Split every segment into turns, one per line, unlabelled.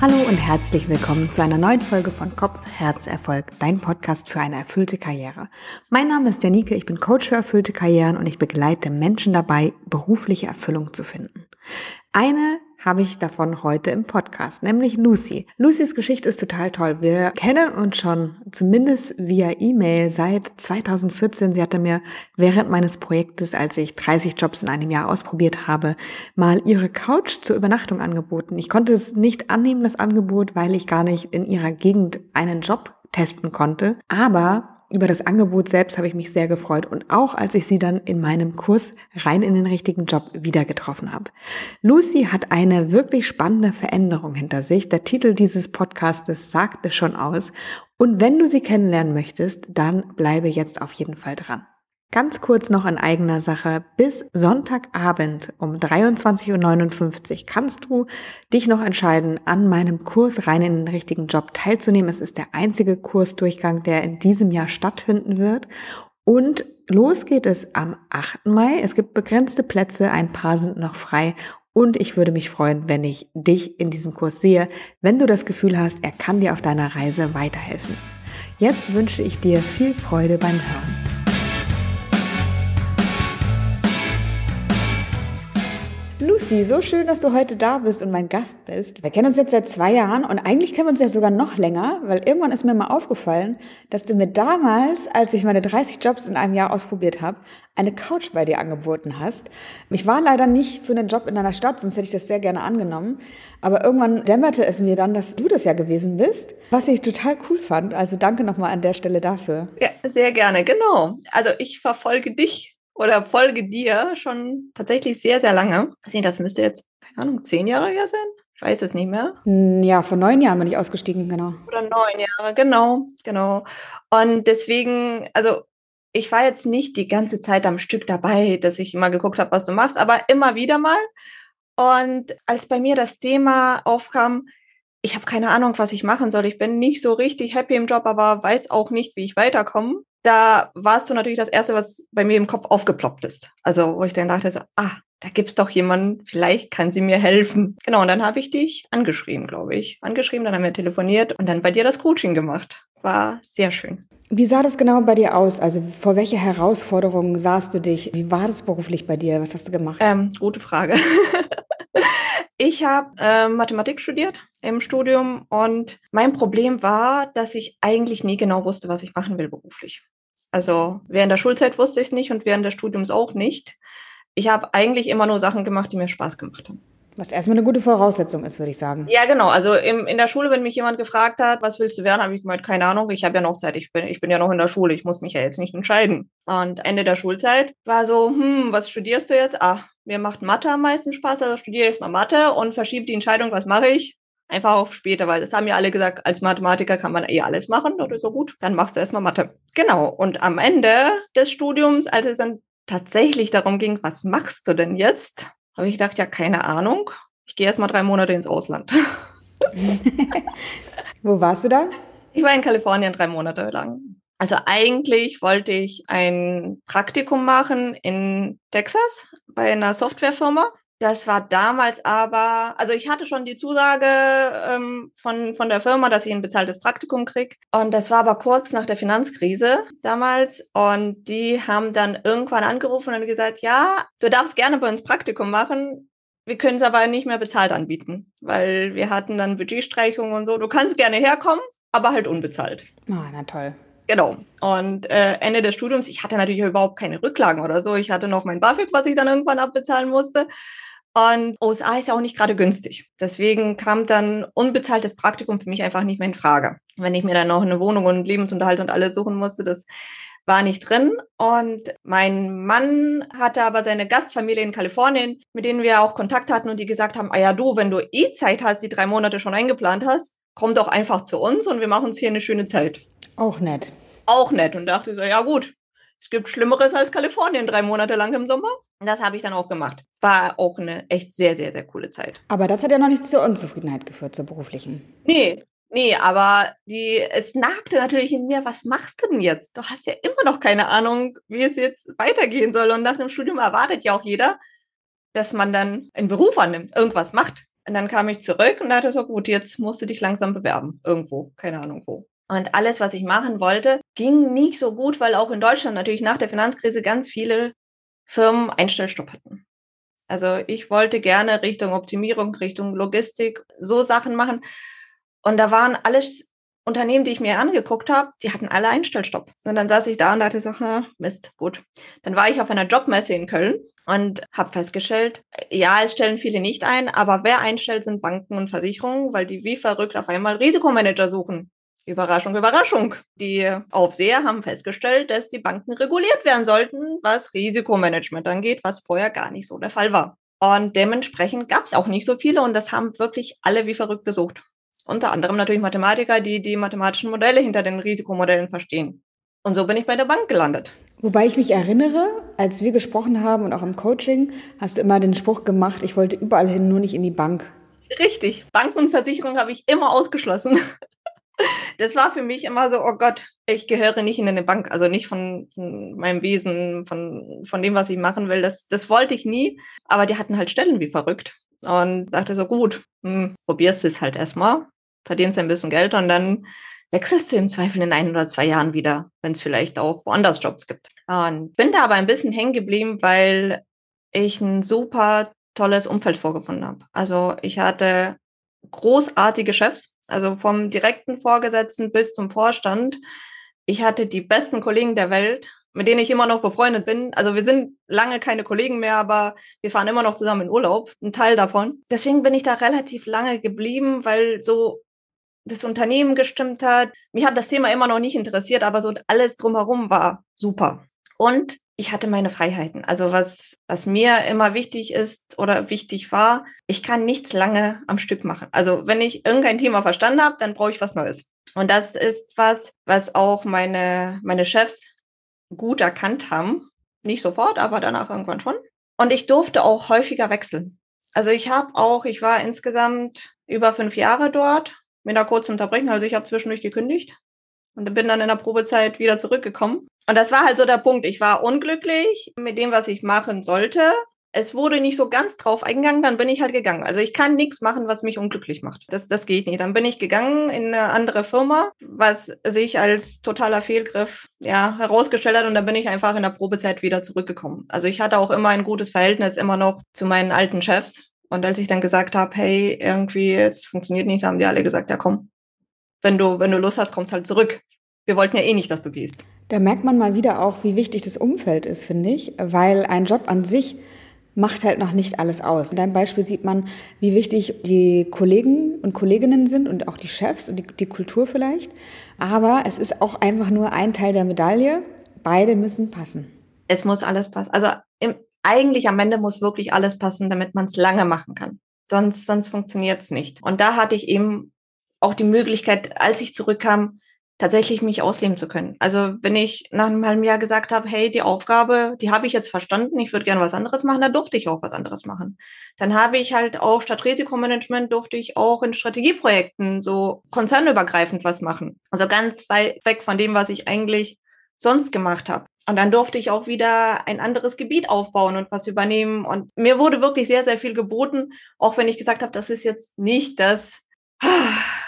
Hallo und herzlich willkommen zu einer neuen Folge von Kopf, Herz, Erfolg, dein Podcast für eine erfüllte Karriere. Mein Name ist Janike, ich bin Coach für erfüllte Karrieren und ich begleite Menschen dabei, berufliche Erfüllung zu finden. Eine habe ich davon heute im Podcast, nämlich Lucy. Lucys Geschichte ist total toll. Wir kennen uns schon zumindest via E-Mail seit 2014. Sie hatte mir während meines Projektes, als ich 30 Jobs in einem Jahr ausprobiert habe, mal ihre Couch zur Übernachtung angeboten. Ich konnte es nicht annehmen, das Angebot, weil ich gar nicht in ihrer Gegend einen Job testen konnte. Aber über das Angebot selbst habe ich mich sehr gefreut und auch als ich sie dann in meinem Kurs rein in den richtigen Job wieder getroffen habe. Lucy hat eine wirklich spannende Veränderung hinter sich. Der Titel dieses Podcastes sagte schon aus. Und wenn du sie kennenlernen möchtest, dann bleibe jetzt auf jeden Fall dran. Ganz kurz noch in eigener Sache. Bis Sonntagabend um 23.59 Uhr kannst du dich noch entscheiden, an meinem Kurs rein in den richtigen Job teilzunehmen. Es ist der einzige Kursdurchgang, der in diesem Jahr stattfinden wird. Und los geht es am 8. Mai. Es gibt begrenzte Plätze, ein paar sind noch frei. Und ich würde mich freuen, wenn ich dich in diesem Kurs sehe, wenn du das Gefühl hast, er kann dir auf deiner Reise weiterhelfen. Jetzt wünsche ich dir viel Freude beim Hören. Lucy, so schön, dass du heute da bist und mein Gast bist. Wir kennen uns jetzt seit zwei Jahren und eigentlich kennen wir uns ja sogar noch länger, weil irgendwann ist mir mal aufgefallen, dass du mir damals, als ich meine 30 Jobs in einem Jahr ausprobiert habe, eine Couch bei dir angeboten hast. Ich war leider nicht für einen Job in deiner Stadt, sonst hätte ich das sehr gerne angenommen. Aber irgendwann dämmerte es mir dann, dass du das ja gewesen bist, was ich total cool fand. Also danke nochmal an der Stelle dafür.
Ja, sehr gerne, genau. Also ich verfolge dich oder folge dir schon tatsächlich sehr, sehr lange. Also das müsste jetzt, keine Ahnung, zehn Jahre her sein. Ich weiß es nicht mehr.
Ja, vor neun Jahren bin ich ausgestiegen, genau.
Oder neun Jahre, genau, genau. Und deswegen, also ich war jetzt nicht die ganze Zeit am Stück dabei, dass ich immer geguckt habe, was du machst, aber immer wieder mal. Und als bei mir das Thema aufkam, ich habe keine Ahnung, was ich machen soll. Ich bin nicht so richtig happy im Job, aber weiß auch nicht, wie ich weiterkomme da warst du natürlich das Erste, was bei mir im Kopf aufgeploppt ist. Also wo ich dann dachte, so, ah, da gibt's doch jemanden, vielleicht kann sie mir helfen. Genau, und dann habe ich dich angeschrieben, glaube ich. Angeschrieben, dann haben wir telefoniert und dann bei dir das Coaching gemacht. War sehr schön.
Wie sah das genau bei dir aus? Also vor welche Herausforderungen sahst du dich? Wie war das beruflich bei dir? Was hast du gemacht?
Ähm, gute Frage. ich habe äh, Mathematik studiert im Studium und mein Problem war, dass ich eigentlich nie genau wusste, was ich machen will beruflich. Also während der Schulzeit wusste ich es nicht und während des Studiums auch nicht. Ich habe eigentlich immer nur Sachen gemacht, die mir Spaß gemacht haben.
Was erstmal eine gute Voraussetzung ist, würde ich sagen.
Ja, genau. Also im, in der Schule, wenn mich jemand gefragt hat, was willst du werden, habe ich gemeint, keine Ahnung, ich habe ja noch Zeit, ich bin, ich bin ja noch in der Schule, ich muss mich ja jetzt nicht entscheiden. Und Ende der Schulzeit war so, hm, was studierst du jetzt? Ah, mir macht Mathe am meisten Spaß, also studiere jetzt mal Mathe und verschiebe die Entscheidung, was mache ich? einfach auf später, weil das haben ja alle gesagt, als Mathematiker kann man eh alles machen oder so gut. Dann machst du erstmal Mathe. Genau. Und am Ende des Studiums, als es dann tatsächlich darum ging, was machst du denn jetzt, habe ich gedacht, ja, keine Ahnung. Ich gehe erstmal drei Monate ins Ausland.
Wo warst du da?
Ich war in Kalifornien drei Monate lang. Also eigentlich wollte ich ein Praktikum machen in Texas bei einer Softwarefirma. Das war damals aber, also ich hatte schon die Zusage ähm, von, von der Firma, dass ich ein bezahltes Praktikum krieg. Und das war aber kurz nach der Finanzkrise damals. Und die haben dann irgendwann angerufen und gesagt, ja, du darfst gerne bei uns Praktikum machen. Wir können es aber nicht mehr bezahlt anbieten, weil wir hatten dann Budgetstreichungen und so. Du kannst gerne herkommen, aber halt unbezahlt.
Ah, na toll.
Genau. Und äh, Ende des Studiums, ich hatte natürlich überhaupt keine Rücklagen oder so. Ich hatte noch mein BAföG, was ich dann irgendwann abbezahlen musste. Und USA ist ja auch nicht gerade günstig. Deswegen kam dann unbezahltes Praktikum für mich einfach nicht mehr in Frage. Wenn ich mir dann noch eine Wohnung und Lebensunterhalt und alles suchen musste, das war nicht drin. Und mein Mann hatte aber seine Gastfamilie in Kalifornien, mit denen wir auch Kontakt hatten und die gesagt haben, ah ja, du, wenn du eh Zeit hast, die drei Monate schon eingeplant hast, komm doch einfach zu uns und wir machen uns hier eine schöne Zeit.
Auch nett.
Auch nett. Und dachte so, ja gut, es gibt Schlimmeres als Kalifornien drei Monate lang im Sommer. Und das habe ich dann auch gemacht. War auch eine echt sehr, sehr, sehr coole Zeit.
Aber das hat ja noch nicht zur Unzufriedenheit geführt, zur beruflichen.
Nee, nee, aber die, es nagte natürlich in mir, was machst du denn jetzt? Du hast ja immer noch keine Ahnung, wie es jetzt weitergehen soll. Und nach dem Studium erwartet ja auch jeder, dass man dann einen Beruf annimmt, irgendwas macht. Und dann kam ich zurück und dachte so, gut, jetzt musst du dich langsam bewerben. Irgendwo, keine Ahnung wo. Und alles, was ich machen wollte, ging nicht so gut, weil auch in Deutschland natürlich nach der Finanzkrise ganz viele Firmen Einstellstopp hatten. Also ich wollte gerne Richtung Optimierung, Richtung Logistik, so Sachen machen. Und da waren alles Unternehmen, die ich mir angeguckt habe, die hatten alle Einstellstopp. Und dann saß ich da und dachte so, hm, Mist, gut. Dann war ich auf einer Jobmesse in Köln und habe festgestellt, ja, es stellen viele nicht ein, aber wer einstellt, sind Banken und Versicherungen, weil die wie verrückt auf einmal Risikomanager suchen. Überraschung, Überraschung. Die Aufseher haben festgestellt, dass die Banken reguliert werden sollten, was Risikomanagement angeht, was vorher gar nicht so der Fall war. Und dementsprechend gab es auch nicht so viele und das haben wirklich alle wie verrückt gesucht. Unter anderem natürlich Mathematiker, die die mathematischen Modelle hinter den Risikomodellen verstehen. Und so bin ich bei der Bank gelandet.
Wobei ich mich erinnere, als wir gesprochen haben und auch im Coaching, hast du immer den Spruch gemacht, ich wollte überall hin, nur nicht in die Bank.
Richtig. Banken und Versicherung habe ich immer ausgeschlossen. Das war für mich immer so, oh Gott, ich gehöre nicht in eine Bank, also nicht von, von meinem Wesen, von, von dem, was ich machen will. Das, das wollte ich nie. Aber die hatten halt Stellen wie verrückt. Und dachte so, gut, hm, probierst es halt erstmal, verdienst ein bisschen Geld und dann wechselst du im Zweifel in ein oder zwei Jahren wieder, wenn es vielleicht auch woanders Jobs gibt. Und bin da aber ein bisschen hängen geblieben, weil ich ein super tolles Umfeld vorgefunden habe. Also ich hatte großartige Chefs, also vom direkten Vorgesetzten bis zum Vorstand. Ich hatte die besten Kollegen der Welt, mit denen ich immer noch befreundet bin. Also wir sind lange keine Kollegen mehr, aber wir fahren immer noch zusammen in Urlaub, ein Teil davon. Deswegen bin ich da relativ lange geblieben, weil so das Unternehmen gestimmt hat. Mich hat das Thema immer noch nicht interessiert, aber so alles drumherum war super. Und ich hatte meine Freiheiten. Also was, was mir immer wichtig ist oder wichtig war, ich kann nichts lange am Stück machen. Also wenn ich irgendein Thema verstanden habe, dann brauche ich was Neues. Und das ist was, was auch meine, meine Chefs gut erkannt haben. Nicht sofort, aber danach irgendwann schon. Und ich durfte auch häufiger wechseln. Also ich habe auch, ich war insgesamt über fünf Jahre dort mit einer kurzen Unterbrechung. Also ich habe zwischendurch gekündigt und bin dann in der Probezeit wieder zurückgekommen. Und das war halt so der Punkt. Ich war unglücklich mit dem, was ich machen sollte. Es wurde nicht so ganz drauf eingegangen, dann bin ich halt gegangen. Also ich kann nichts machen, was mich unglücklich macht. Das, das geht nicht. Dann bin ich gegangen in eine andere Firma, was sich als totaler Fehlgriff ja, herausgestellt hat und dann bin ich einfach in der Probezeit wieder zurückgekommen. Also ich hatte auch immer ein gutes Verhältnis immer noch zu meinen alten Chefs. Und als ich dann gesagt habe, hey, irgendwie, es funktioniert nicht, haben die alle gesagt, ja komm, wenn du, wenn du Lust hast, kommst halt zurück. Wir wollten ja eh nicht, dass du gehst.
Da merkt man mal wieder auch, wie wichtig das Umfeld ist, finde ich, weil ein Job an sich macht halt noch nicht alles aus. In deinem Beispiel sieht man, wie wichtig die Kollegen und Kolleginnen sind und auch die Chefs und die, die Kultur vielleicht. Aber es ist auch einfach nur ein Teil der Medaille. Beide müssen passen.
Es muss alles passen. Also im, eigentlich am Ende muss wirklich alles passen, damit man es lange machen kann. Sonst, sonst funktioniert es nicht. Und da hatte ich eben auch die Möglichkeit, als ich zurückkam, tatsächlich mich ausleben zu können. Also wenn ich nach einem halben Jahr gesagt habe, hey, die Aufgabe, die habe ich jetzt verstanden, ich würde gerne was anderes machen, dann durfte ich auch was anderes machen. Dann habe ich halt auch statt Risikomanagement durfte ich auch in Strategieprojekten so konzernübergreifend was machen. Also ganz weit weg von dem, was ich eigentlich sonst gemacht habe. Und dann durfte ich auch wieder ein anderes Gebiet aufbauen und was übernehmen. Und mir wurde wirklich sehr, sehr viel geboten, auch wenn ich gesagt habe, das ist jetzt nicht das,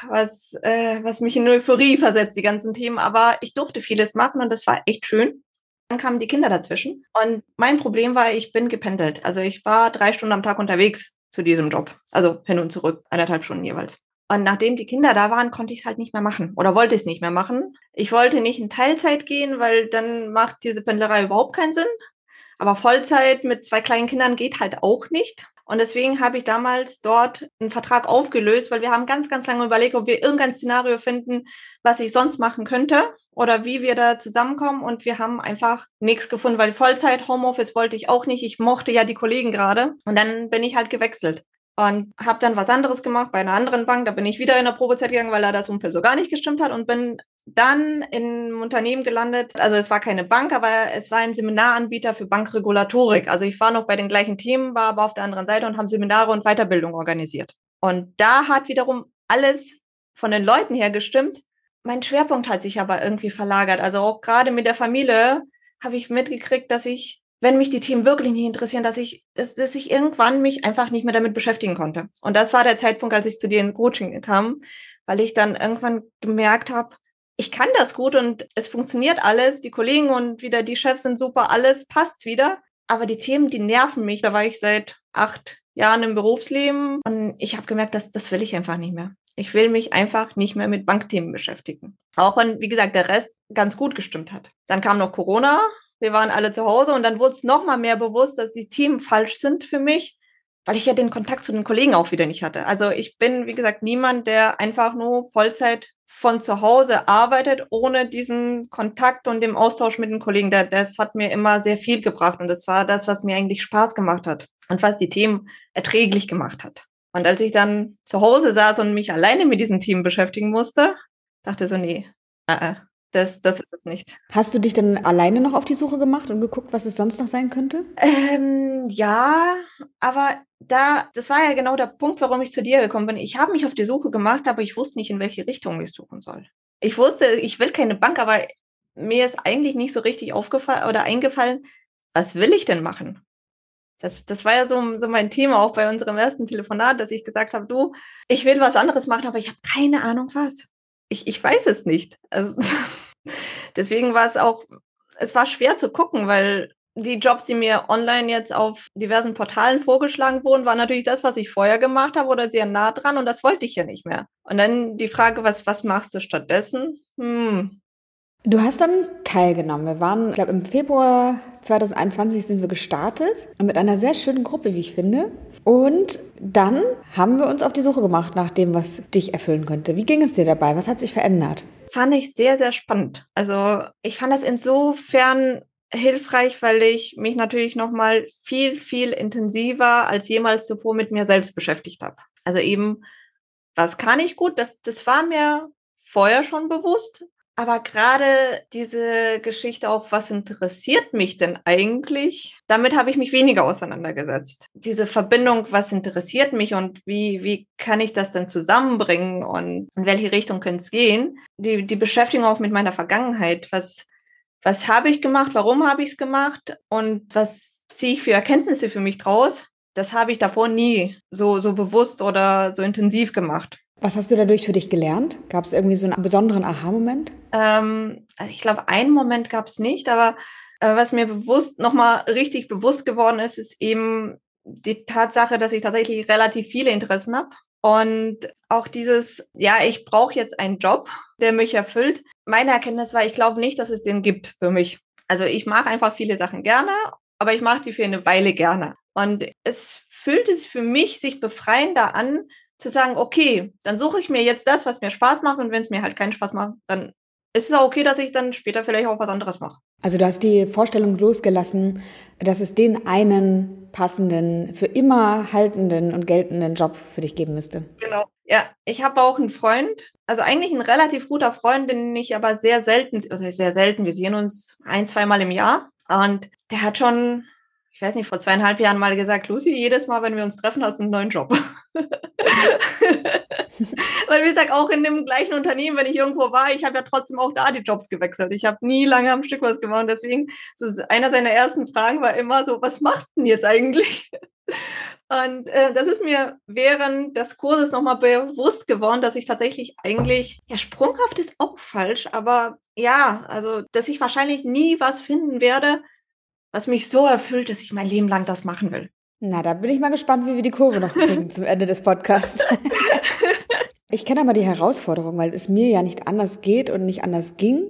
was, äh, was mich in Euphorie versetzt, die ganzen Themen. Aber ich durfte vieles machen und das war echt schön. Dann kamen die Kinder dazwischen. Und mein Problem war, ich bin gependelt. Also ich war drei Stunden am Tag unterwegs zu diesem Job. Also hin und zurück, eineinhalb Stunden jeweils. Und nachdem die Kinder da waren, konnte ich es halt nicht mehr machen oder wollte es nicht mehr machen. Ich wollte nicht in Teilzeit gehen, weil dann macht diese Pendlerei überhaupt keinen Sinn. Aber Vollzeit mit zwei kleinen Kindern geht halt auch nicht. Und deswegen habe ich damals dort einen Vertrag aufgelöst, weil wir haben ganz, ganz lange überlegt, ob wir irgendein Szenario finden, was ich sonst machen könnte oder wie wir da zusammenkommen. Und wir haben einfach nichts gefunden, weil Vollzeit Homeoffice wollte ich auch nicht. Ich mochte ja die Kollegen gerade. Und dann bin ich halt gewechselt und habe dann was anderes gemacht bei einer anderen Bank. Da bin ich wieder in der Probezeit gegangen, weil da das Umfeld so gar nicht gestimmt hat und bin dann in einem Unternehmen gelandet. Also es war keine Bank, aber es war ein Seminaranbieter für Bankregulatorik. Also ich war noch bei den gleichen Themen, war aber auf der anderen Seite und haben Seminare und Weiterbildung organisiert. Und da hat wiederum alles von den Leuten her gestimmt. Mein Schwerpunkt hat sich aber irgendwie verlagert. Also auch gerade mit der Familie habe ich mitgekriegt, dass ich wenn mich die Themen wirklich nicht interessieren, dass ich, dass, dass ich irgendwann mich einfach nicht mehr damit beschäftigen konnte. Und das war der Zeitpunkt, als ich zu dir in Coaching kam, weil ich dann irgendwann gemerkt habe, ich kann das gut und es funktioniert alles, die Kollegen und wieder die Chefs sind super, alles passt wieder. Aber die Themen, die nerven mich. Da war ich seit acht Jahren im Berufsleben und ich habe gemerkt, dass das will ich einfach nicht mehr. Ich will mich einfach nicht mehr mit Bankthemen beschäftigen. Auch wenn, wie gesagt, der Rest ganz gut gestimmt hat. Dann kam noch Corona. Wir waren alle zu Hause und dann wurde es noch mal mehr bewusst, dass die Themen falsch sind für mich, weil ich ja den Kontakt zu den Kollegen auch wieder nicht hatte. Also ich bin, wie gesagt, niemand, der einfach nur Vollzeit von zu Hause arbeitet, ohne diesen Kontakt und dem Austausch mit den Kollegen. Das hat mir immer sehr viel gebracht und das war das, was mir eigentlich Spaß gemacht hat und was die Themen erträglich gemacht hat. Und als ich dann zu Hause saß und mich alleine mit diesen Themen beschäftigen musste, dachte so, nee, uh, das, das ist es nicht.
Hast du dich dann alleine noch auf die Suche gemacht und geguckt, was es sonst noch sein könnte?
Ähm, ja, aber da, das war ja genau der Punkt, warum ich zu dir gekommen bin. Ich habe mich auf die Suche gemacht, aber ich wusste nicht, in welche Richtung ich suchen soll. Ich wusste, ich will keine Bank, aber mir ist eigentlich nicht so richtig aufgefallen oder eingefallen, was will ich denn machen? Das, das war ja so, so mein Thema auch bei unserem ersten Telefonat, dass ich gesagt habe, du, ich will was anderes machen, aber ich habe keine Ahnung was. Ich, ich weiß es nicht. Also, deswegen war es auch, es war schwer zu gucken, weil die Jobs, die mir online jetzt auf diversen Portalen vorgeschlagen wurden, waren natürlich das, was ich vorher gemacht habe oder sehr nah dran und das wollte ich ja nicht mehr. Und dann die Frage, was, was machst du stattdessen? Hm.
Du hast dann teilgenommen. Wir waren, ich glaube, im Februar 2021 sind wir gestartet mit einer sehr schönen Gruppe, wie ich finde. Und dann haben wir uns auf die Suche gemacht nach dem, was dich erfüllen könnte. Wie ging es dir dabei? Was hat sich verändert?
Fand ich sehr, sehr spannend. Also ich fand das insofern hilfreich, weil ich mich natürlich noch mal viel, viel intensiver als jemals zuvor mit mir selbst beschäftigt habe. Also eben, was kann ich gut? Das, das war mir vorher schon bewusst. Aber gerade diese Geschichte auch, was interessiert mich denn eigentlich? Damit habe ich mich weniger auseinandergesetzt. Diese Verbindung, was interessiert mich und wie, wie kann ich das denn zusammenbringen und in welche Richtung könnte es gehen? Die, die Beschäftigung auch mit meiner Vergangenheit. Was, was habe ich gemacht? Warum habe ich es gemacht? Und was ziehe ich für Erkenntnisse für mich draus? Das habe ich davor nie so, so bewusst oder so intensiv gemacht.
Was hast du dadurch für dich gelernt? Gab es irgendwie so einen besonderen Aha-Moment?
Ähm, also ich glaube, einen Moment gab es nicht, aber äh, was mir bewusst nochmal richtig bewusst geworden ist, ist eben die Tatsache, dass ich tatsächlich relativ viele Interessen habe. Und auch dieses, ja, ich brauche jetzt einen Job, der mich erfüllt. Meine Erkenntnis war, ich glaube nicht, dass es den gibt für mich. Also ich mache einfach viele Sachen gerne, aber ich mache die für eine Weile gerne. Und es fühlt es für mich sich befreiender an, zu sagen, okay, dann suche ich mir jetzt das, was mir Spaß macht und wenn es mir halt keinen Spaß macht, dann ist es auch okay, dass ich dann später vielleicht auch was anderes mache.
Also du hast die Vorstellung losgelassen, dass es den einen passenden, für immer haltenden und geltenden Job für dich geben müsste.
Genau. Ja, ich habe auch einen Freund, also eigentlich ein relativ guter Freund, den ich aber sehr selten, also sehr selten, wir sehen uns ein, zweimal im Jahr. Und der hat schon ich weiß nicht, vor zweieinhalb Jahren mal gesagt, Lucy, jedes Mal, wenn wir uns treffen, hast du einen neuen Job. Weil wie gesagt, auch in dem gleichen Unternehmen, wenn ich irgendwo war, ich habe ja trotzdem auch da die Jobs gewechselt. Ich habe nie lange am Stück was gemacht. Deswegen, so einer seiner ersten Fragen war immer so, was machst du denn jetzt eigentlich? Und äh, das ist mir während des Kurses nochmal bewusst geworden, dass ich tatsächlich eigentlich, ja, sprunghaft ist auch falsch, aber ja, also, dass ich wahrscheinlich nie was finden werde, was mich so erfüllt, dass ich mein Leben lang das machen will.
Na, da bin ich mal gespannt, wie wir die Kurve noch kriegen zum Ende des Podcasts. ich kenne aber die Herausforderung, weil es mir ja nicht anders geht und nicht anders ging,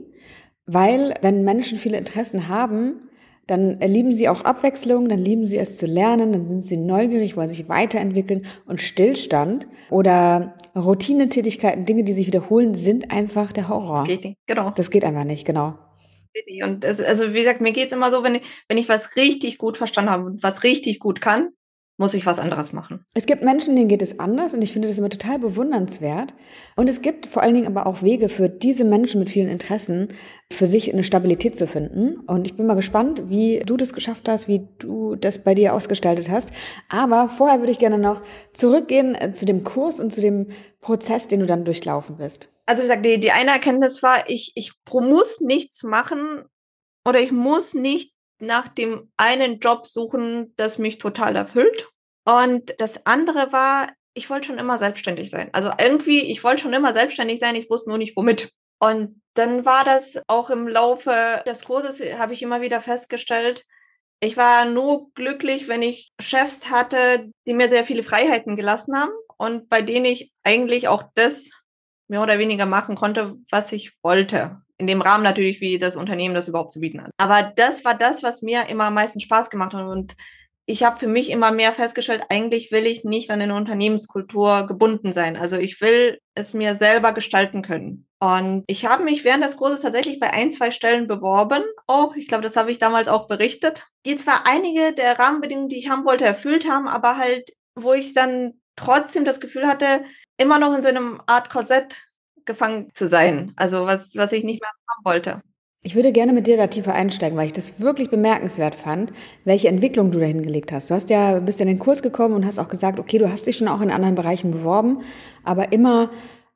weil wenn Menschen viele Interessen haben, dann lieben sie auch Abwechslung, dann lieben sie es zu lernen, dann sind sie neugierig, wollen sich weiterentwickeln und Stillstand oder Routinetätigkeiten, Dinge, die sich wiederholen, sind einfach der Horror.
Das geht nicht, genau.
Das geht einfach nicht, genau.
Und es, also wie gesagt, mir geht's immer so, wenn ich, wenn ich was richtig gut verstanden habe und was richtig gut kann, muss ich was anderes machen.
Es gibt Menschen, denen geht es anders und ich finde das immer total bewundernswert. Und es gibt vor allen Dingen aber auch Wege für diese Menschen mit vielen Interessen, für sich eine Stabilität zu finden. Und ich bin mal gespannt, wie du das geschafft hast, wie du das bei dir ausgestaltet hast. Aber vorher würde ich gerne noch zurückgehen äh, zu dem Kurs und zu dem Prozess, den du dann durchlaufen bist
also wie gesagt, die, die eine Erkenntnis war, ich, ich muss nichts machen oder ich muss nicht nach dem einen Job suchen, das mich total erfüllt. Und das andere war, ich wollte schon immer selbstständig sein. Also irgendwie, ich wollte schon immer selbstständig sein, ich wusste nur nicht womit. Und dann war das auch im Laufe des Kurses, habe ich immer wieder festgestellt, ich war nur glücklich, wenn ich Chefs hatte, die mir sehr viele Freiheiten gelassen haben und bei denen ich eigentlich auch das mehr oder weniger machen konnte, was ich wollte. In dem Rahmen natürlich, wie das Unternehmen das überhaupt zu bieten hat. Aber das war das, was mir immer am meisten Spaß gemacht hat. Und ich habe für mich immer mehr festgestellt, eigentlich will ich nicht an eine Unternehmenskultur gebunden sein. Also ich will es mir selber gestalten können. Und ich habe mich während des Kurses tatsächlich bei ein, zwei Stellen beworben. Auch, ich glaube, das habe ich damals auch berichtet. Die zwar einige der Rahmenbedingungen, die ich haben wollte, erfüllt haben, aber halt, wo ich dann trotzdem das Gefühl hatte, immer noch in so einem Art Korsett gefangen zu sein. Also was, was ich nicht mehr haben wollte.
Ich würde gerne mit dir da tiefer einsteigen, weil ich das wirklich bemerkenswert fand, welche Entwicklung du da hingelegt hast. Du hast ja, bist in den Kurs gekommen und hast auch gesagt, okay, du hast dich schon auch in anderen Bereichen beworben, aber immer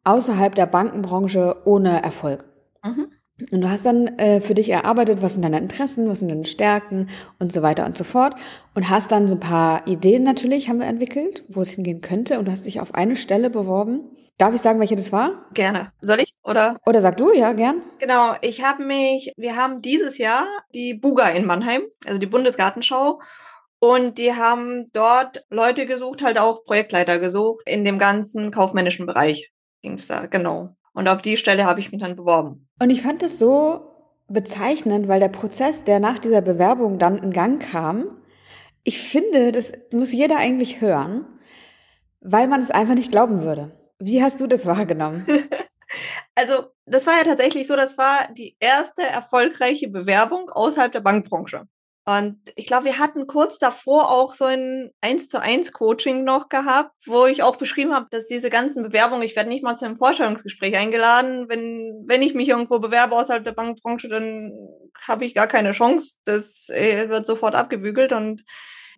außerhalb der Bankenbranche ohne Erfolg. Mhm. Und du hast dann äh, für dich erarbeitet, was sind deine Interessen, was sind deine Stärken und so weiter und so fort. Und hast dann so ein paar Ideen natürlich, haben wir entwickelt, wo es hingehen könnte. Und du hast dich auf eine Stelle beworben. Darf ich sagen, welche das war?
Gerne. Soll ich? Oder?
Oder sag du, ja, gern.
Genau, ich habe mich, wir haben dieses Jahr die Buga in Mannheim, also die Bundesgartenschau. Und die haben dort Leute gesucht, halt auch Projektleiter gesucht in dem ganzen kaufmännischen Bereich ging es da, genau. Und auf die Stelle habe ich mich dann beworben.
Und ich fand es so bezeichnend, weil der Prozess, der nach dieser Bewerbung dann in Gang kam, ich finde, das muss jeder eigentlich hören, weil man es einfach nicht glauben würde. Wie hast du das wahrgenommen?
also, das war ja tatsächlich so, das war die erste erfolgreiche Bewerbung außerhalb der Bankbranche. Und ich glaube, wir hatten kurz davor auch so ein 1 zu 1 Coaching noch gehabt, wo ich auch beschrieben habe, dass diese ganzen Bewerbungen, ich werde nicht mal zu einem Vorstellungsgespräch eingeladen. Wenn, wenn ich mich irgendwo bewerbe außerhalb der Bankbranche, dann habe ich gar keine Chance. Das äh, wird sofort abgebügelt und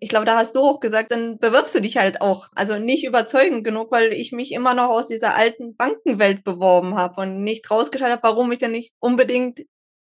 ich glaube, da hast du auch gesagt, dann bewirbst du dich halt auch. Also nicht überzeugend genug, weil ich mich immer noch aus dieser alten Bankenwelt beworben habe und nicht rausgestellt habe, warum ich denn nicht unbedingt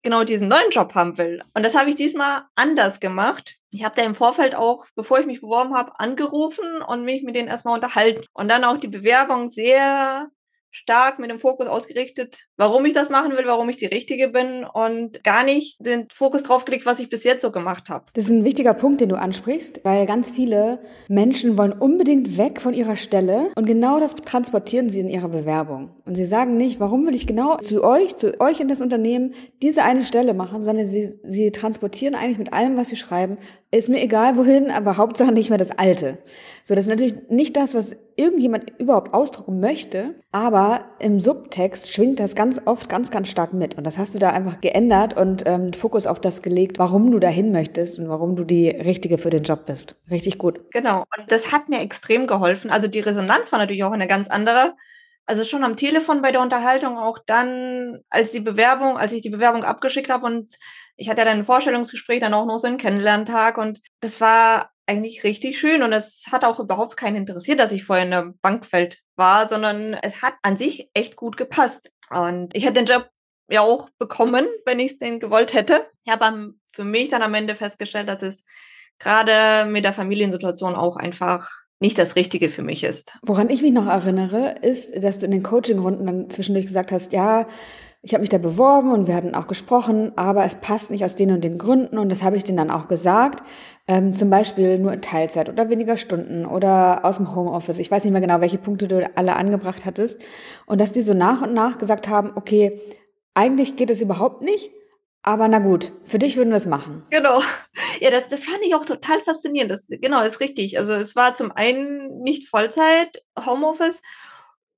genau diesen neuen Job haben will. Und das habe ich diesmal anders gemacht. Ich habe da im Vorfeld auch, bevor ich mich beworben habe, angerufen und mich mit denen erstmal unterhalten. Und dann auch die Bewerbung sehr stark mit dem Fokus ausgerichtet, warum ich das machen will, warum ich die Richtige bin und gar nicht den Fokus drauf gelegt, was ich bis jetzt so gemacht habe.
Das ist ein wichtiger Punkt, den du ansprichst, weil ganz viele Menschen wollen unbedingt weg von ihrer Stelle und genau das transportieren sie in ihrer Bewerbung. Und sie sagen nicht, warum will ich genau zu euch, zu euch in das Unternehmen diese eine Stelle machen, sondern sie, sie transportieren eigentlich mit allem, was sie schreiben, ist mir egal wohin, aber Hauptsache nicht mehr das Alte. So, das ist natürlich nicht das, was irgendjemand überhaupt ausdrucken möchte, aber im Subtext schwingt das ganz oft ganz, ganz stark mit. Und das hast du da einfach geändert und ähm, Fokus auf das gelegt, warum du dahin möchtest und warum du die Richtige für den Job bist. Richtig gut.
Genau. Und das hat mir extrem geholfen. Also die Resonanz war natürlich auch eine ganz andere. Also schon am Telefon bei der Unterhaltung, auch dann, als die Bewerbung, als ich die Bewerbung abgeschickt habe und ich hatte ja dann ein Vorstellungsgespräch, dann auch noch so einen Kennenlerntag und das war eigentlich richtig schön und es hat auch überhaupt keinen interessiert, dass ich vorher in der Bankwelt war, sondern es hat an sich echt gut gepasst. Und ich hätte den Job ja auch bekommen, wenn ich es denn gewollt hätte. Ich habe für mich dann am Ende festgestellt, dass es gerade mit der Familiensituation auch einfach nicht das Richtige für mich ist.
Woran ich mich noch erinnere, ist, dass du in den Coaching-Runden dann zwischendurch gesagt hast, ja, ich habe mich da beworben und wir hatten auch gesprochen, aber es passt nicht aus den und den Gründen und das habe ich denen dann auch gesagt. Ähm, zum Beispiel nur in Teilzeit oder weniger Stunden oder aus dem Homeoffice. Ich weiß nicht mehr genau, welche Punkte du alle angebracht hattest. Und dass die so nach und nach gesagt haben, okay, eigentlich geht es überhaupt nicht, aber na gut, für dich würden wir es machen.
Genau. Ja, das, das fand ich auch total faszinierend. Das, genau, ist richtig. Also es war zum einen nicht Vollzeit, Homeoffice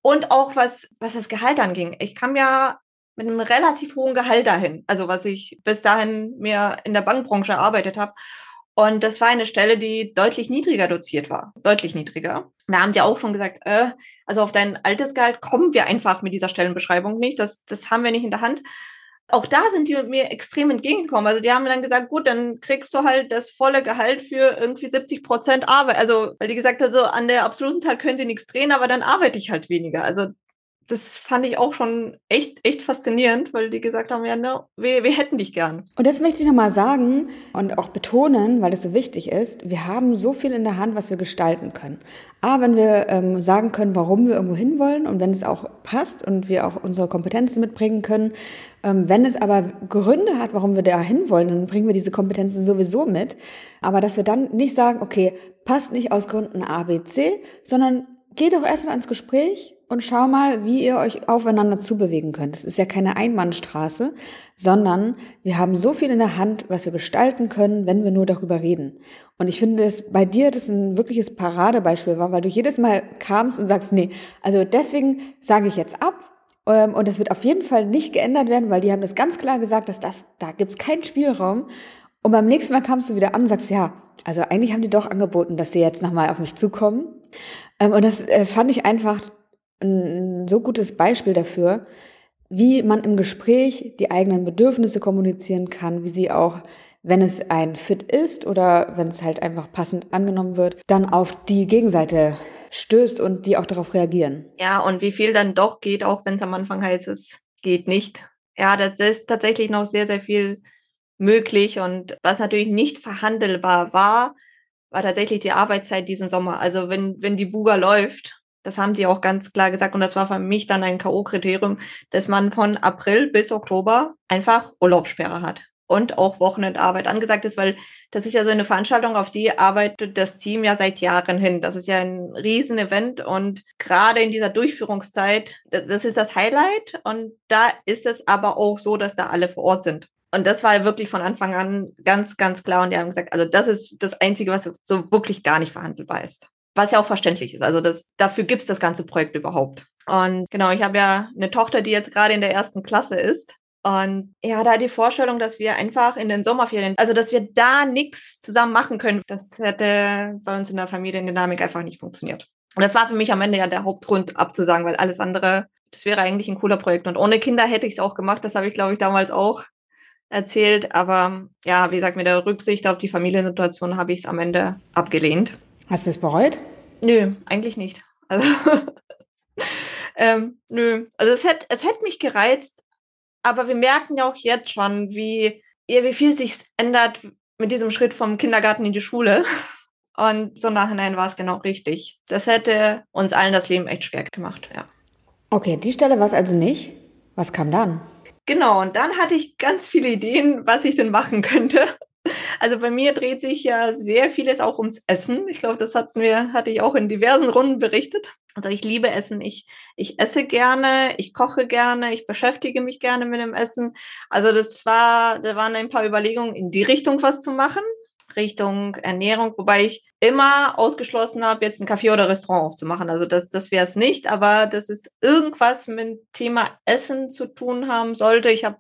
und auch was, was das Gehalt anging. Ich kam ja mit einem relativ hohen Gehalt dahin, also was ich bis dahin mehr in der Bankbranche erarbeitet habe. Und das war eine Stelle, die deutlich niedriger doziert war, deutlich niedriger. Da haben die auch schon gesagt, äh, also auf dein altes Gehalt kommen wir einfach mit dieser Stellenbeschreibung nicht, das, das haben wir nicht in der Hand. Auch da sind die mir extrem entgegengekommen. Also die haben mir dann gesagt, gut, dann kriegst du halt das volle Gehalt für irgendwie 70 Prozent Arbeit. Also, weil die gesagt hat, so an der absoluten Zahl können sie nichts drehen, aber dann arbeite ich halt weniger. Also das fand ich auch schon echt, echt faszinierend, weil die gesagt haben, ja, ne, wir, wir hätten dich gern.
Und das möchte ich nochmal sagen und auch betonen, weil das so wichtig ist. Wir haben so viel in der Hand, was wir gestalten können. A, wenn wir ähm, sagen können, warum wir irgendwo hinwollen und wenn es auch passt und wir auch unsere Kompetenzen mitbringen können. Ähm, wenn es aber Gründe hat, warum wir da hinwollen, dann bringen wir diese Kompetenzen sowieso mit. Aber dass wir dann nicht sagen, okay, passt nicht aus Gründen A, B, C, sondern geh doch erstmal ins Gespräch und schau mal, wie ihr euch aufeinander zubewegen könnt. Es ist ja keine Einbahnstraße, sondern wir haben so viel in der Hand, was wir gestalten können, wenn wir nur darüber reden. Und ich finde es bei dir das ein wirkliches Paradebeispiel war, weil du jedes Mal kamst und sagst, nee, also deswegen sage ich jetzt ab. Ähm, und es wird auf jeden Fall nicht geändert werden, weil die haben das ganz klar gesagt, dass das, da gibt's keinen Spielraum. Und beim nächsten Mal kamst du wieder an und sagst, ja, also eigentlich haben die doch angeboten, dass sie jetzt nochmal auf mich zukommen. Ähm, und das äh, fand ich einfach ein so gutes Beispiel dafür, wie man im Gespräch die eigenen Bedürfnisse kommunizieren kann, wie sie auch, wenn es ein Fit ist oder wenn es halt einfach passend angenommen wird, dann auf die Gegenseite stößt und die auch darauf reagieren.
Ja, und wie viel dann doch geht, auch wenn es am Anfang heißt, es geht nicht. Ja, das ist tatsächlich noch sehr, sehr viel möglich. Und was natürlich nicht verhandelbar war, war tatsächlich die Arbeitszeit diesen Sommer. Also wenn, wenn die Buga läuft, das haben sie auch ganz klar gesagt und das war für mich dann ein K.O.-Kriterium, dass man von April bis Oktober einfach Urlaubssperre hat und auch Wochenendarbeit angesagt ist, weil das ist ja so eine Veranstaltung, auf die arbeitet das Team ja seit Jahren hin. Das ist ja ein Riesenevent und gerade in dieser Durchführungszeit, das ist das Highlight und da ist es aber auch so, dass da alle vor Ort sind. Und das war wirklich von Anfang an ganz, ganz klar. Und die haben gesagt, also das ist das Einzige, was so wirklich gar nicht verhandelbar ist was ja auch verständlich ist. Also das, dafür gibt's das ganze Projekt überhaupt. Und genau, ich habe ja eine Tochter, die jetzt gerade in der ersten Klasse ist. Und ja, da die Vorstellung, dass wir einfach in den Sommerferien, also dass wir da nichts zusammen machen können, das hätte bei uns in der Familiendynamik einfach nicht funktioniert. Und das war für mich am Ende ja der Hauptgrund abzusagen, weil alles andere, das wäre eigentlich ein cooler Projekt. Und ohne Kinder hätte ich es auch gemacht. Das habe ich, glaube ich, damals auch erzählt. Aber ja, wie gesagt, mit der Rücksicht auf die Familiensituation habe ich es am Ende abgelehnt.
Hast du es bereut?
Nö, eigentlich nicht. Also, ähm, nö. Also es hätte, es hätte mich gereizt, aber wir merken ja auch jetzt schon, wie, ja, wie viel sich ändert mit diesem Schritt vom Kindergarten in die Schule. Und so nachhinein war es genau richtig. Das hätte uns allen das Leben echt schwer gemacht, ja.
Okay, die Stelle war es also nicht. Was kam dann?
Genau, und dann hatte ich ganz viele Ideen, was ich denn machen könnte. Also bei mir dreht sich ja sehr vieles auch ums Essen. Ich glaube, das hatten wir, hatte ich auch in diversen Runden berichtet. Also ich liebe Essen. Ich, ich esse gerne, ich koche gerne, ich beschäftige mich gerne mit dem Essen. Also das war, da waren ein paar Überlegungen, in die Richtung was zu machen. Richtung Ernährung, wobei ich immer ausgeschlossen habe, jetzt ein Café oder Restaurant aufzumachen. Also das, das wäre es nicht, aber dass es irgendwas mit dem Thema Essen zu tun haben sollte. Ich habe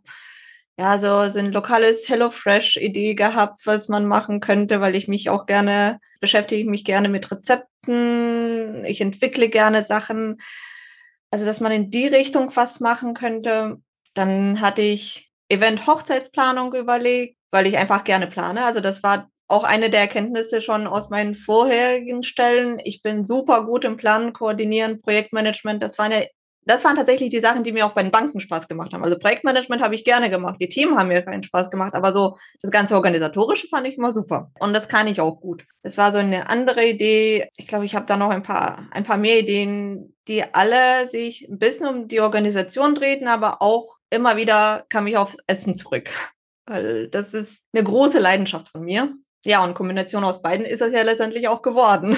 ja, so, so ein lokales HelloFresh-Idee gehabt, was man machen könnte, weil ich mich auch gerne, beschäftige mich gerne mit Rezepten, ich entwickle gerne Sachen. Also, dass man in die Richtung was machen könnte. Dann hatte ich Event-Hochzeitsplanung überlegt, weil ich einfach gerne plane. Also, das war auch eine der Erkenntnisse schon aus meinen vorherigen Stellen. Ich bin super gut im Planen, Koordinieren, Projektmanagement. Das waren ja das waren tatsächlich die Sachen, die mir auch bei den Banken Spaß gemacht haben. Also Projektmanagement habe ich gerne gemacht, die Themen haben mir keinen Spaß gemacht, aber so das ganze Organisatorische fand ich immer super. Und das kann ich auch gut. Es war so eine andere Idee. Ich glaube, ich habe da noch ein paar, ein paar mehr Ideen, die alle sich ein bisschen um die Organisation drehten, aber auch immer wieder kam ich aufs Essen zurück. Weil das ist eine große Leidenschaft von mir. Ja, und Kombination aus beiden ist das ja letztendlich auch geworden.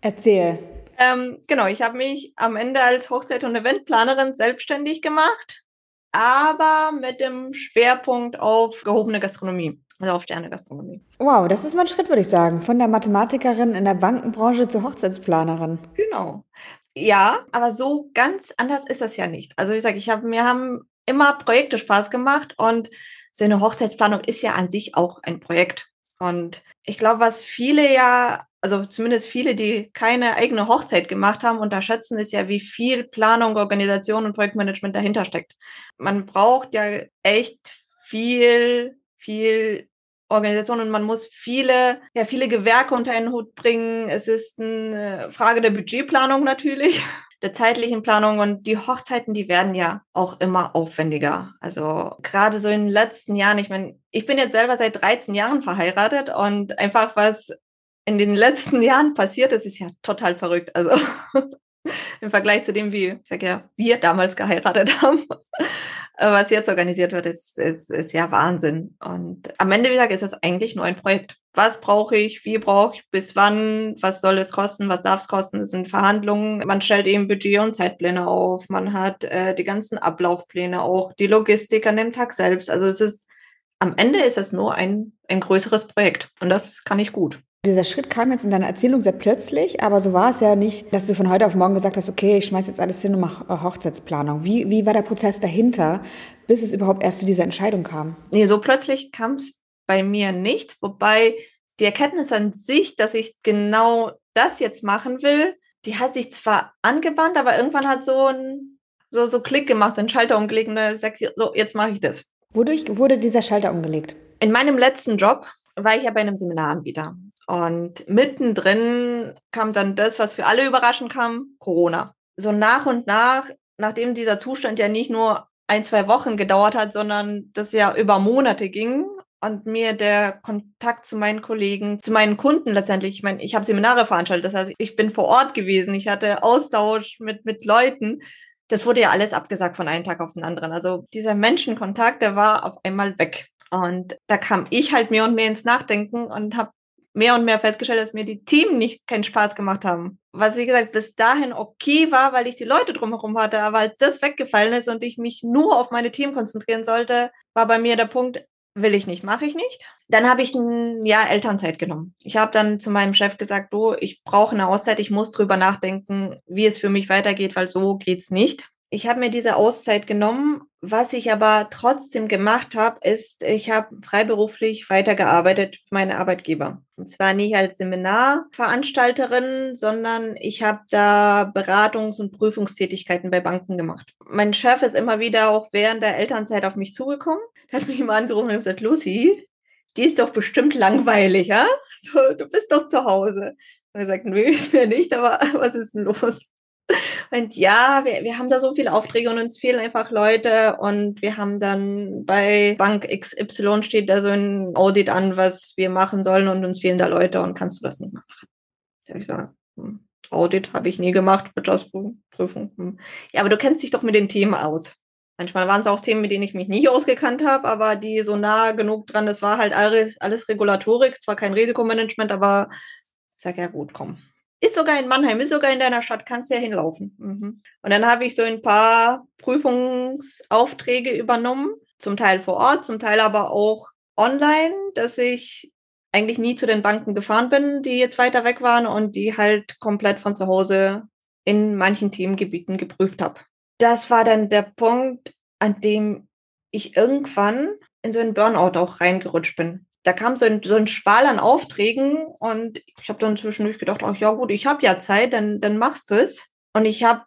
Erzähl.
Ähm, genau, ich habe mich am Ende als Hochzeit- und Eventplanerin selbstständig gemacht, aber mit dem Schwerpunkt auf gehobene Gastronomie, also auf Sterne-Gastronomie.
Wow, das ist mal ein Schritt, würde ich sagen. Von der Mathematikerin in der Bankenbranche zur Hochzeitsplanerin.
Genau. Ja, aber so ganz anders ist das ja nicht. Also wie gesagt, ich habe mir haben immer Projekte Spaß gemacht und so eine Hochzeitsplanung ist ja an sich auch ein Projekt. Und ich glaube, was viele ja also zumindest viele, die keine eigene Hochzeit gemacht haben, unterschätzen ist ja, wie viel Planung, Organisation und Projektmanagement dahinter steckt. Man braucht ja echt viel, viel Organisation und man muss viele, ja, viele Gewerke unter einen Hut bringen. Es ist eine Frage der Budgetplanung natürlich. der zeitlichen Planung und die Hochzeiten, die werden ja auch immer aufwendiger. Also gerade so in den letzten Jahren, ich meine, ich bin jetzt selber seit 13 Jahren verheiratet und einfach was in den letzten Jahren passiert ist, ist ja total verrückt. Also im Vergleich zu dem, wie, ich sag ja, wir damals geheiratet haben. Was jetzt organisiert wird, ist, ist, ist ja Wahnsinn. Und am Ende, wie gesagt, ist das eigentlich nur ein Projekt. Was brauche ich? Wie brauche ich? Bis wann? Was soll es kosten? Was darf es kosten? Es sind Verhandlungen. Man stellt eben Budget und Zeitpläne auf. Man hat äh, die ganzen Ablaufpläne auch, die Logistik an dem Tag selbst. Also es ist, am Ende ist es nur ein, ein größeres Projekt. Und das kann ich gut.
Dieser Schritt kam jetzt in deiner Erzählung sehr plötzlich, aber so war es ja nicht, dass du von heute auf morgen gesagt hast, okay, ich schmeiß jetzt alles hin und mache äh, Hochzeitsplanung. Wie, wie war der Prozess dahinter, bis es überhaupt erst zu dieser Entscheidung kam?
Nee, so plötzlich kam es bei mir nicht, wobei die Erkenntnis an sich, dass ich genau das jetzt machen will, die hat sich zwar angebahnt, aber irgendwann hat so ein so, so Klick gemacht, so ein Schalter umgelegt und sagt, so, jetzt mache ich das.
Wodurch wurde dieser Schalter umgelegt?
In meinem letzten Job war ich ja bei einem Seminaranbieter. Und mittendrin kam dann das, was für alle überraschend kam, Corona. So nach und nach, nachdem dieser Zustand ja nicht nur ein, zwei Wochen gedauert hat, sondern das ja über Monate ging und mir der Kontakt zu meinen Kollegen, zu meinen Kunden letztendlich, ich meine, ich habe Seminare veranstaltet, das heißt, ich bin vor Ort gewesen, ich hatte Austausch mit, mit Leuten. Das wurde ja alles abgesagt von einem Tag auf den anderen. Also dieser Menschenkontakt, der war auf einmal weg. Und da kam ich halt mehr und mehr ins Nachdenken und habe mehr und mehr festgestellt, dass mir die Themen nicht keinen Spaß gemacht haben. Was, wie gesagt, bis dahin okay war, weil ich die Leute drumherum hatte, aber als das weggefallen ist und ich mich nur auf meine Themen konzentrieren sollte, war bei mir der Punkt, will ich nicht, mache ich nicht. Dann habe ich ein Jahr Elternzeit genommen. Ich habe dann zu meinem Chef gesagt, du, ich brauche eine Auszeit, ich muss drüber nachdenken, wie es für mich weitergeht, weil so geht's nicht. Ich habe mir diese Auszeit genommen. Was ich aber trotzdem gemacht habe, ist, ich habe freiberuflich weitergearbeitet für meine Arbeitgeber. Und zwar nicht als Seminarveranstalterin, sondern ich habe da Beratungs- und Prüfungstätigkeiten bei Banken gemacht. Mein Chef ist immer wieder auch während der Elternzeit auf mich zugekommen, hat mich mal angerufen und gesagt, Lucy, die ist doch bestimmt langweilig, ja? Du, du bist doch zu Hause. Und er sagt, nee, ist mir nicht, aber was ist denn los? Und ja, wir, wir haben da so viele Aufträge und uns fehlen einfach Leute und wir haben dann bei Bank XY steht da so ein Audit an, was wir machen sollen und uns fehlen da Leute und kannst du das nicht machen? Da habe ich gesagt, hm, Audit habe ich nie gemacht, Wirtschaftsprüfung. Hm. Ja, aber du kennst dich doch mit den Themen aus. Manchmal waren es auch Themen, mit denen ich mich nicht ausgekannt habe, aber die so nah genug dran, das war halt alles, alles Regulatorik, zwar kein Risikomanagement, aber ich sage, ja gut, komm, ist sogar in Mannheim, ist sogar in deiner Stadt, kannst ja hinlaufen. Mhm. Und dann habe ich so ein paar Prüfungsaufträge übernommen, zum Teil vor Ort, zum Teil aber auch online, dass ich eigentlich nie zu den Banken gefahren bin, die jetzt weiter weg waren und die halt komplett von zu Hause in manchen Themengebieten geprüft habe. Das war dann der Punkt, an dem ich irgendwann in so einen Burnout auch reingerutscht bin da kam so ein, so ein Schwal an Aufträgen und ich habe dann zwischendurch gedacht, ach ja gut, ich habe ja Zeit, dann, dann machst du es. Und ich habe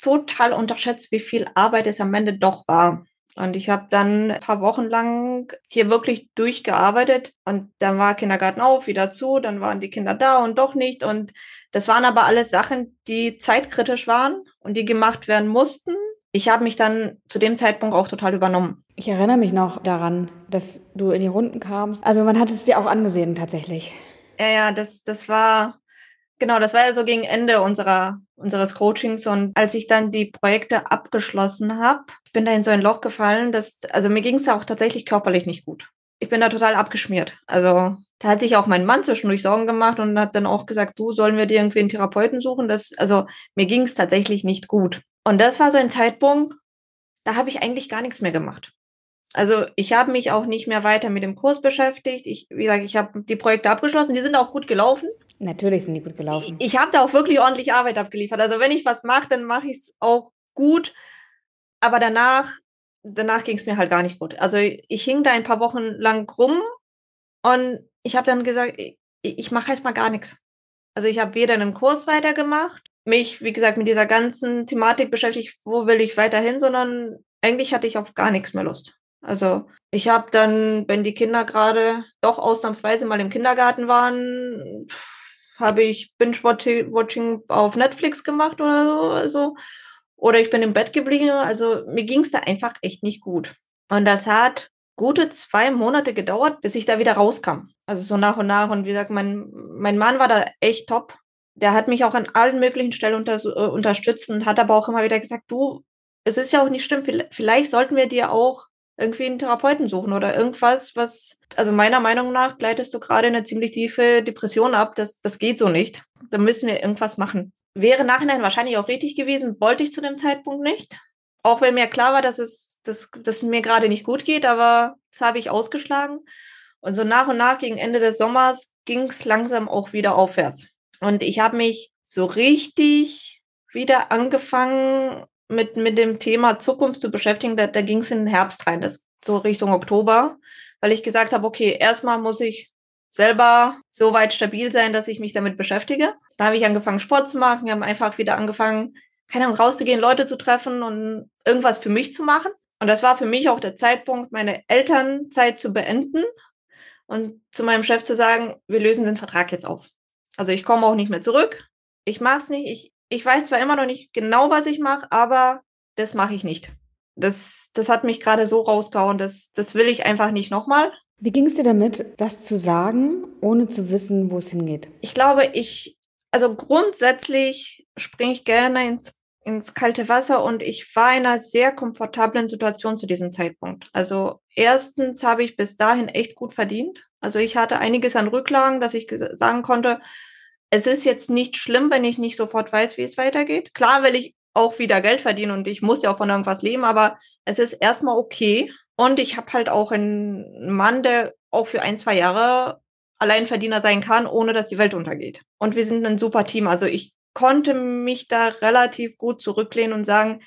total unterschätzt, wie viel Arbeit es am Ende doch war. Und ich habe dann ein paar Wochen lang hier wirklich durchgearbeitet und dann war Kindergarten auf, wieder zu, dann waren die Kinder da und doch nicht. Und das waren aber alles Sachen, die zeitkritisch waren und die gemacht werden mussten ich habe mich dann zu dem Zeitpunkt auch total übernommen.
Ich erinnere mich noch daran, dass du in die Runden kamst. Also man hat es dir auch angesehen tatsächlich.
Ja, ja, das, das war, genau, das war ja so gegen Ende unserer, unseres Coachings. Und als ich dann die Projekte abgeschlossen habe, bin da in so ein Loch gefallen, dass, also mir ging es auch tatsächlich körperlich nicht gut. Ich bin da total abgeschmiert. Also da hat sich auch mein Mann zwischendurch Sorgen gemacht und hat dann auch gesagt, du sollen wir dir irgendwie einen Therapeuten suchen. Das, also mir ging es tatsächlich nicht gut. Und das war so ein Zeitpunkt, da habe ich eigentlich gar nichts mehr gemacht. Also ich habe mich auch nicht mehr weiter mit dem Kurs beschäftigt. Ich, wie gesagt, ich habe die Projekte abgeschlossen, die sind auch gut gelaufen.
Natürlich sind die gut gelaufen.
Ich, ich habe da auch wirklich ordentlich Arbeit abgeliefert. Also wenn ich was mache, dann mache ich es auch gut. Aber danach, danach ging es mir halt gar nicht gut. Also ich hing da ein paar Wochen lang rum und ich habe dann gesagt, ich, ich mache erstmal gar nichts. Also ich habe weder einen Kurs weitergemacht, mich, wie gesagt, mit dieser ganzen Thematik beschäftigt, wo will ich weiterhin, sondern eigentlich hatte ich auf gar nichts mehr Lust. Also ich habe dann, wenn die Kinder gerade doch ausnahmsweise mal im Kindergarten waren, habe ich Binge-Watching auf Netflix gemacht oder so. Also, oder ich bin im Bett geblieben. Also mir ging es da einfach echt nicht gut. Und das hat gute zwei Monate gedauert, bis ich da wieder rauskam. Also so nach und nach. Und wie gesagt, mein, mein Mann war da echt top. Der hat mich auch an allen möglichen Stellen unter, äh, unterstützt und hat aber auch immer wieder gesagt, du, es ist ja auch nicht schlimm, vielleicht sollten wir dir auch irgendwie einen Therapeuten suchen oder irgendwas, was, also meiner Meinung nach gleitest du gerade eine ziemlich tiefe Depression ab. Das, das geht so nicht. Da müssen wir irgendwas machen. Wäre nachhinein wahrscheinlich auch richtig gewesen, wollte ich zu dem Zeitpunkt nicht. Auch wenn mir klar war, dass es, dass, dass mir gerade nicht gut geht, aber das habe ich ausgeschlagen. Und so nach und nach gegen Ende des Sommers ging es langsam auch wieder aufwärts. Und ich habe mich so richtig wieder angefangen, mit, mit dem Thema Zukunft zu beschäftigen, da, da ging es in den Herbst rein, das so Richtung Oktober, weil ich gesagt habe, okay, erstmal muss ich selber so weit stabil sein, dass ich mich damit beschäftige. Da habe ich angefangen, Sport zu machen, habe einfach wieder angefangen, keine Ahnung, rauszugehen, Leute zu treffen und irgendwas für mich zu machen. Und das war für mich auch der Zeitpunkt, meine Elternzeit zu beenden und zu meinem Chef zu sagen, wir lösen den Vertrag jetzt auf. Also ich komme auch nicht mehr zurück. Ich mache es nicht. Ich, ich weiß zwar immer noch nicht genau, was ich mache, aber das mache ich nicht. Das, das hat mich gerade so rausgehauen, das, das will ich einfach nicht nochmal.
Wie ging es dir damit, das zu sagen, ohne zu wissen, wo es hingeht?
Ich glaube, ich, also grundsätzlich springe ich gerne ins, ins kalte Wasser und ich war in einer sehr komfortablen Situation zu diesem Zeitpunkt. Also erstens habe ich bis dahin echt gut verdient. Also ich hatte einiges an Rücklagen, dass ich sagen konnte, es ist jetzt nicht schlimm, wenn ich nicht sofort weiß, wie es weitergeht. Klar will ich auch wieder Geld verdienen und ich muss ja auch von irgendwas leben, aber es ist erstmal okay. Und ich habe halt auch einen Mann, der auch für ein, zwei Jahre Alleinverdiener sein kann, ohne dass die Welt untergeht. Und wir sind ein super Team. Also ich konnte mich da relativ gut zurücklehnen und sagen,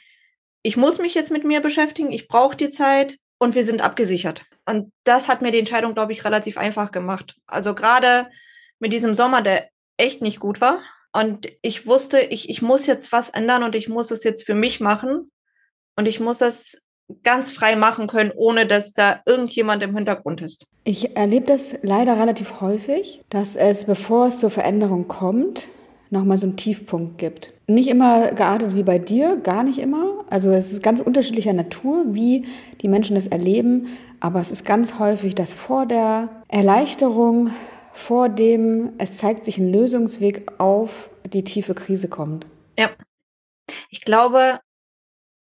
ich muss mich jetzt mit mir beschäftigen, ich brauche die Zeit und wir sind abgesichert. Und das hat mir die Entscheidung, glaube ich, relativ einfach gemacht. Also gerade mit diesem Sommer, der echt nicht gut war. Und ich wusste, ich, ich muss jetzt was ändern und ich muss es jetzt für mich machen. Und ich muss es ganz frei machen können, ohne dass da irgendjemand im Hintergrund ist.
Ich erlebe das leider relativ häufig, dass es, bevor es zur Veränderung kommt, nochmal so einen Tiefpunkt gibt. Nicht immer geartet wie bei dir, gar nicht immer. Also es ist ganz unterschiedlicher Natur, wie die Menschen das erleben. Aber es ist ganz häufig, dass vor der Erleichterung vor dem es zeigt sich ein Lösungsweg auf die tiefe Krise kommt.
Ja. Ich glaube,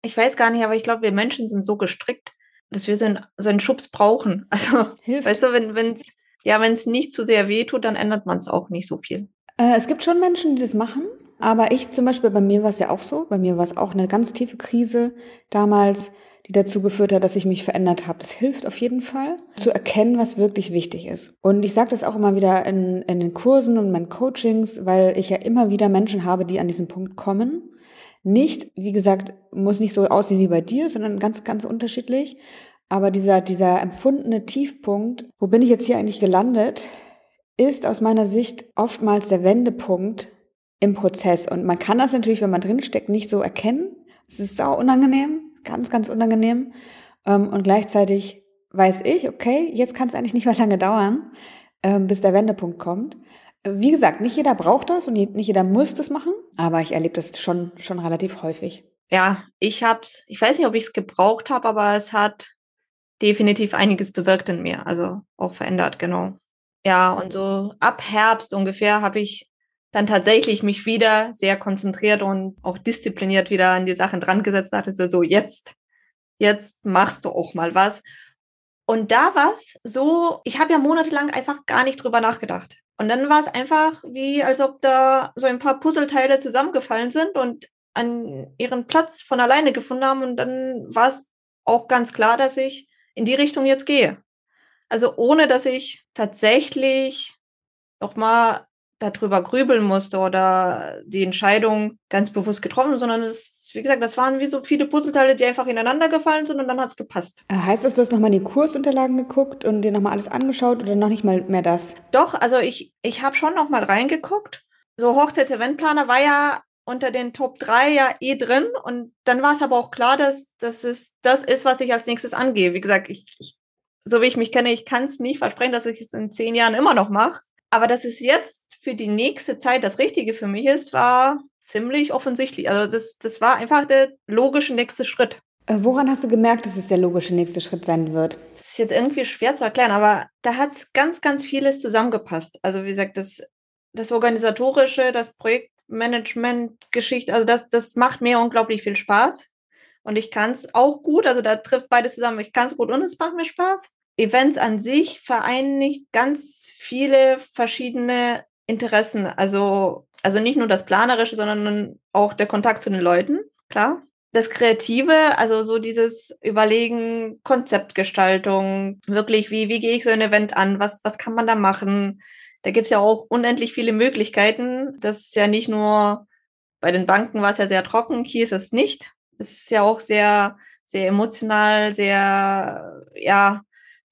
ich weiß gar nicht, aber ich glaube, wir Menschen sind so gestrickt, dass wir so einen, so einen Schubs brauchen. Also, Hilfe. weißt du, wenn es ja, wenn es nicht zu sehr wehtut, dann ändert man es auch nicht so viel.
Äh, es gibt schon Menschen, die das machen, aber ich zum Beispiel, bei mir war es ja auch so, bei mir war es auch eine ganz tiefe Krise damals die dazu geführt hat, dass ich mich verändert habe. Das hilft auf jeden Fall, zu erkennen, was wirklich wichtig ist. Und ich sage das auch immer wieder in, in den Kursen und meinen Coachings, weil ich ja immer wieder Menschen habe, die an diesen Punkt kommen. Nicht, wie gesagt, muss nicht so aussehen wie bei dir, sondern ganz, ganz unterschiedlich. Aber dieser, dieser empfundene Tiefpunkt, wo bin ich jetzt hier eigentlich gelandet, ist aus meiner Sicht oftmals der Wendepunkt im Prozess. Und man kann das natürlich, wenn man drinsteckt, nicht so erkennen. Es ist sau unangenehm, ganz, ganz unangenehm. Ähm, und gleichzeitig weiß ich, okay, jetzt kann es eigentlich nicht mehr lange dauern, ähm, bis der Wendepunkt kommt. Wie gesagt, nicht jeder braucht das und nicht jeder muss das machen, aber ich erlebe das schon, schon relativ häufig.
Ja, ich hab's, ich weiß nicht, ob ich es gebraucht habe, aber es hat definitiv einiges bewirkt in mir, also auch verändert, genau. Ja, und so ab Herbst ungefähr habe ich dann tatsächlich mich wieder sehr konzentriert und auch diszipliniert wieder an die Sachen dran gesetzt hatte, so, so jetzt, jetzt machst du auch mal was. Und da war es so, ich habe ja monatelang einfach gar nicht drüber nachgedacht. Und dann war es einfach wie, als ob da so ein paar Puzzleteile zusammengefallen sind und an ihren Platz von alleine gefunden haben. Und dann war es auch ganz klar, dass ich in die Richtung jetzt gehe. Also ohne dass ich tatsächlich nochmal darüber grübeln musste oder die Entscheidung ganz bewusst getroffen, sondern es, wie gesagt, das waren wie so viele Puzzleteile, die einfach ineinander gefallen sind und dann hat es gepasst.
Äh, heißt das, du hast nochmal in die Kursunterlagen geguckt und dir nochmal alles angeschaut oder noch nicht mal mehr das?
Doch, also ich, ich habe schon nochmal reingeguckt. So Hochzeits-Eventplaner war ja unter den Top 3 ja eh drin und dann war es aber auch klar, dass, dass es das ist, was ich als nächstes angehe. Wie gesagt, ich, ich so wie ich mich kenne, ich kann es nicht versprechen, dass ich es in zehn Jahren immer noch mache. Aber dass es jetzt für die nächste Zeit das Richtige für mich ist, war ziemlich offensichtlich. Also das, das war einfach der logische nächste Schritt.
Äh, woran hast du gemerkt, dass es der logische nächste Schritt sein wird?
Das ist jetzt irgendwie schwer zu erklären, aber da hat ganz, ganz vieles zusammengepasst. Also wie gesagt, das, das Organisatorische, das Projektmanagement-Geschichte, also das, das macht mir unglaublich viel Spaß. Und ich kann es auch gut, also da trifft beides zusammen. Ich kann es gut und es macht mir Spaß. Events an sich vereinigt ganz viele verschiedene Interessen. Also, also nicht nur das Planerische, sondern auch der Kontakt zu den Leuten, klar das Kreative, also so dieses Überlegen, Konzeptgestaltung, wirklich, wie, wie gehe ich so ein Event an, was, was kann man da machen? Da gibt's ja auch unendlich viele Möglichkeiten. Das ist ja nicht nur, bei den Banken war es ja sehr trocken, hier ist es nicht. Es ist ja auch sehr, sehr emotional, sehr, ja,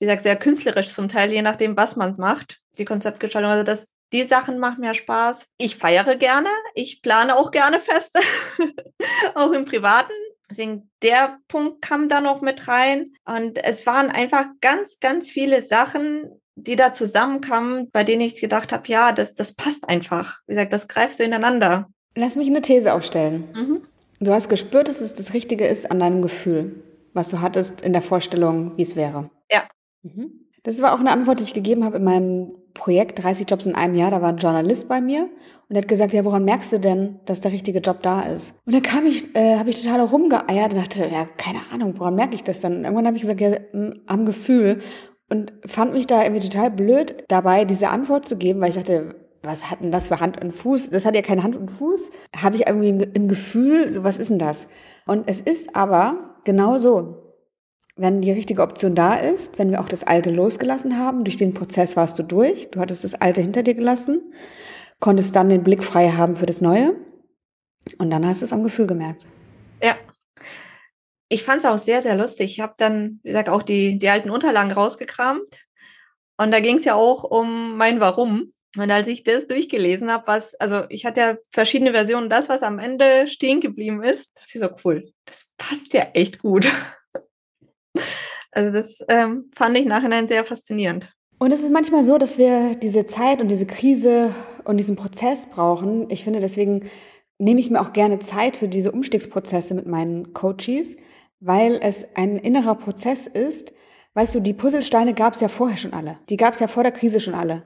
wie gesagt, sehr künstlerisch zum Teil, je nachdem, was man macht, die Konzeptgestaltung. Also das, die Sachen machen mir Spaß. Ich feiere gerne. Ich plane auch gerne Feste, auch im Privaten. Deswegen der Punkt kam da noch mit rein. Und es waren einfach ganz, ganz viele Sachen, die da zusammenkamen, bei denen ich gedacht habe, ja, das, das passt einfach. Wie gesagt, das greifst du ineinander.
Lass mich eine These aufstellen. Mhm. Du hast gespürt, dass es das Richtige ist an deinem Gefühl, was du hattest in der Vorstellung, wie es wäre. Mhm. Das war auch eine Antwort, die ich gegeben habe in meinem Projekt 30 Jobs in einem Jahr. Da war ein Journalist bei mir und er hat gesagt, ja, woran merkst du denn, dass der richtige Job da ist? Und dann kam ich, äh, habe ich total rumgeeiert und dachte, ja, keine Ahnung, woran merke ich das dann? Und irgendwann habe ich gesagt, ja, mm, am Gefühl und fand mich da irgendwie total blöd dabei, diese Antwort zu geben, weil ich dachte, was hat denn das für Hand und Fuß? Das hat ja keine Hand und Fuß. Habe ich irgendwie im Gefühl, so was ist denn das? Und es ist aber genau so wenn die richtige Option da ist, wenn wir auch das Alte losgelassen haben, durch den Prozess warst du durch, du hattest das Alte hinter dir gelassen, konntest dann den Blick frei haben für das Neue und dann hast du es am Gefühl gemerkt.
Ja. Ich fand es auch sehr, sehr lustig. Ich habe dann, wie gesagt, auch die, die alten Unterlagen rausgekramt und da ging es ja auch um mein Warum. Und als ich das durchgelesen habe, was, also ich hatte ja verschiedene Versionen, das, was am Ende stehen geblieben ist, das ist so cool. Das passt ja echt gut. Also das ähm, fand ich nachhinein sehr faszinierend.
Und es ist manchmal so, dass wir diese Zeit und diese Krise und diesen Prozess brauchen. Ich finde, deswegen nehme ich mir auch gerne Zeit für diese Umstiegsprozesse mit meinen Coaches, weil es ein innerer Prozess ist. Weißt du, die Puzzlesteine gab es ja vorher schon alle. Die gab es ja vor der Krise schon alle.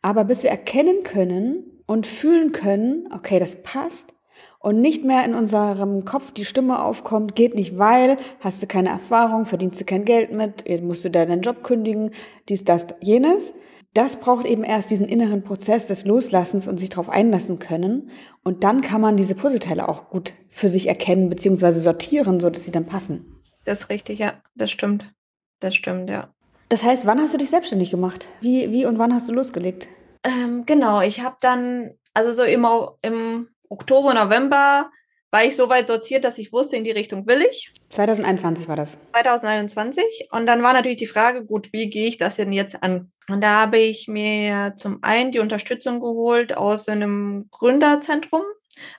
Aber bis wir erkennen können und fühlen können, okay, das passt, und nicht mehr in unserem Kopf die Stimme aufkommt, geht nicht, weil hast du keine Erfahrung, verdienst du kein Geld mit, musst du deinen Job kündigen, dies, das, jenes. Das braucht eben erst diesen inneren Prozess des Loslassens und sich darauf einlassen können. Und dann kann man diese Puzzleteile auch gut für sich erkennen bzw. sortieren, so dass sie dann passen.
Das ist richtig, ja, das stimmt. Das stimmt, ja.
Das heißt, wann hast du dich selbstständig gemacht? Wie, wie und wann hast du losgelegt?
Ähm, genau, ich habe dann, also so immer im Oktober, November war ich so weit sortiert, dass ich wusste, in die Richtung will ich.
2021 war das.
2021. Und dann war natürlich die Frage, gut, wie gehe ich das denn jetzt an? Und da habe ich mir zum einen die Unterstützung geholt aus einem Gründerzentrum.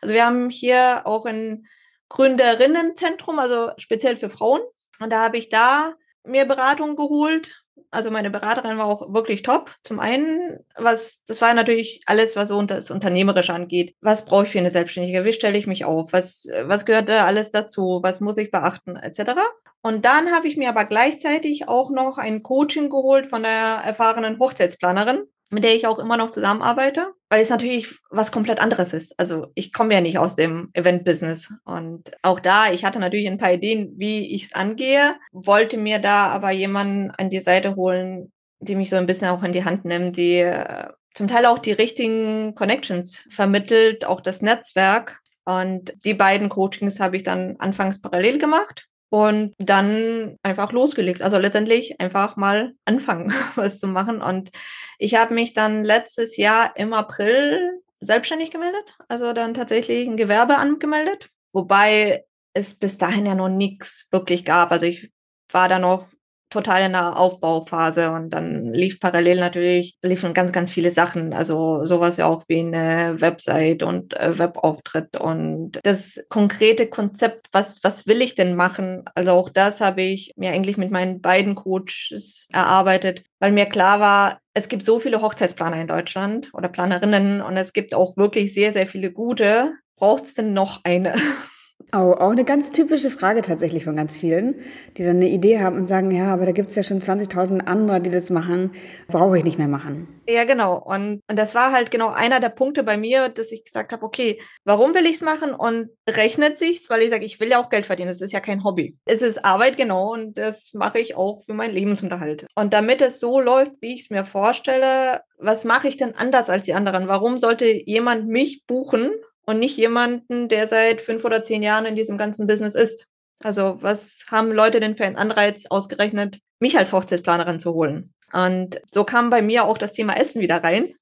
Also wir haben hier auch ein Gründerinnenzentrum, also speziell für Frauen. Und da habe ich da mir Beratung geholt also meine Beraterin war auch wirklich top. Zum einen, was, das war natürlich alles, was so unter das Unternehmerische angeht. Was brauche ich für eine Selbstständige? Wie stelle ich mich auf? Was, was gehört da alles dazu? Was muss ich beachten? Etc. Und dann habe ich mir aber gleichzeitig auch noch ein Coaching geholt von der erfahrenen Hochzeitsplanerin, mit der ich auch immer noch zusammenarbeite, weil es natürlich was komplett anderes ist. Also ich komme ja nicht aus dem Event-Business. Und auch da, ich hatte natürlich ein paar Ideen, wie ich es angehe, wollte mir da aber jemanden an die Seite holen, die mich so ein bisschen auch in die Hand nimmt, die äh, zum Teil auch die richtigen Connections vermittelt, auch das Netzwerk. Und die beiden Coachings habe ich dann anfangs parallel gemacht und dann einfach losgelegt. Also letztendlich einfach mal anfangen, was zu machen. Und ich habe mich dann letztes Jahr im April selbstständig gemeldet, also dann tatsächlich ein Gewerbe angemeldet, wobei es bis dahin ja noch nichts wirklich gab. Also ich war da noch total in der Aufbauphase und dann lief parallel natürlich, liefen ganz, ganz viele Sachen. Also sowas ja auch wie eine Website und äh, Webauftritt und das konkrete Konzept, was, was will ich denn machen? Also auch das habe ich mir eigentlich mit meinen beiden Coaches erarbeitet, weil mir klar war, es gibt so viele Hochzeitsplaner in Deutschland oder Planerinnen und es gibt auch wirklich sehr, sehr viele gute. Braucht es denn noch eine?
Oh, auch eine ganz typische Frage tatsächlich von ganz vielen, die dann eine Idee haben und sagen, ja, aber da gibt es ja schon 20.000 andere, die das machen, brauche ich nicht mehr machen.
Ja, genau. Und, und das war halt genau einer der Punkte bei mir, dass ich gesagt habe, okay, warum will ich es machen und rechnet sich's, weil ich sage, ich will ja auch Geld verdienen. Es ist ja kein Hobby. Es ist Arbeit, genau, und das mache ich auch für meinen Lebensunterhalt. Und damit es so läuft, wie ich es mir vorstelle, was mache ich denn anders als die anderen? Warum sollte jemand mich buchen und nicht jemanden, der seit fünf oder zehn Jahren in diesem ganzen Business ist. Also was haben Leute denn für einen Anreiz ausgerechnet, mich als Hochzeitsplanerin zu holen? Und so kam bei mir auch das Thema Essen wieder rein.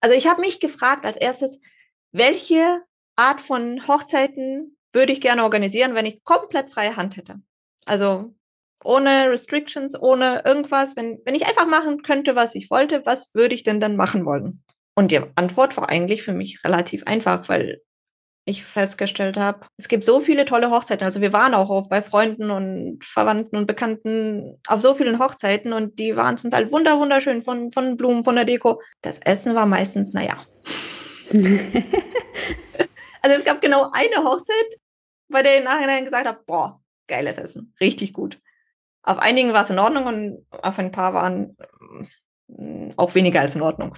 Also ich habe mich gefragt als erstes, welche Art von Hochzeiten würde ich gerne organisieren, wenn ich komplett freie Hand hätte? Also ohne Restrictions, ohne irgendwas, wenn, wenn ich einfach machen könnte, was ich wollte, was würde ich denn dann machen wollen? Und die Antwort war eigentlich für mich relativ einfach, weil ich festgestellt habe, es gibt so viele tolle Hochzeiten. Also wir waren auch bei Freunden und Verwandten und Bekannten auf so vielen Hochzeiten und die waren zum Teil wunder wunderschön von, von Blumen, von der Deko. Das Essen war meistens, naja. also es gab genau eine Hochzeit, bei der ich nachhinein gesagt habe, boah, geiles Essen, richtig gut. Auf einigen war es in Ordnung und auf ein paar waren mm, auch weniger als in Ordnung.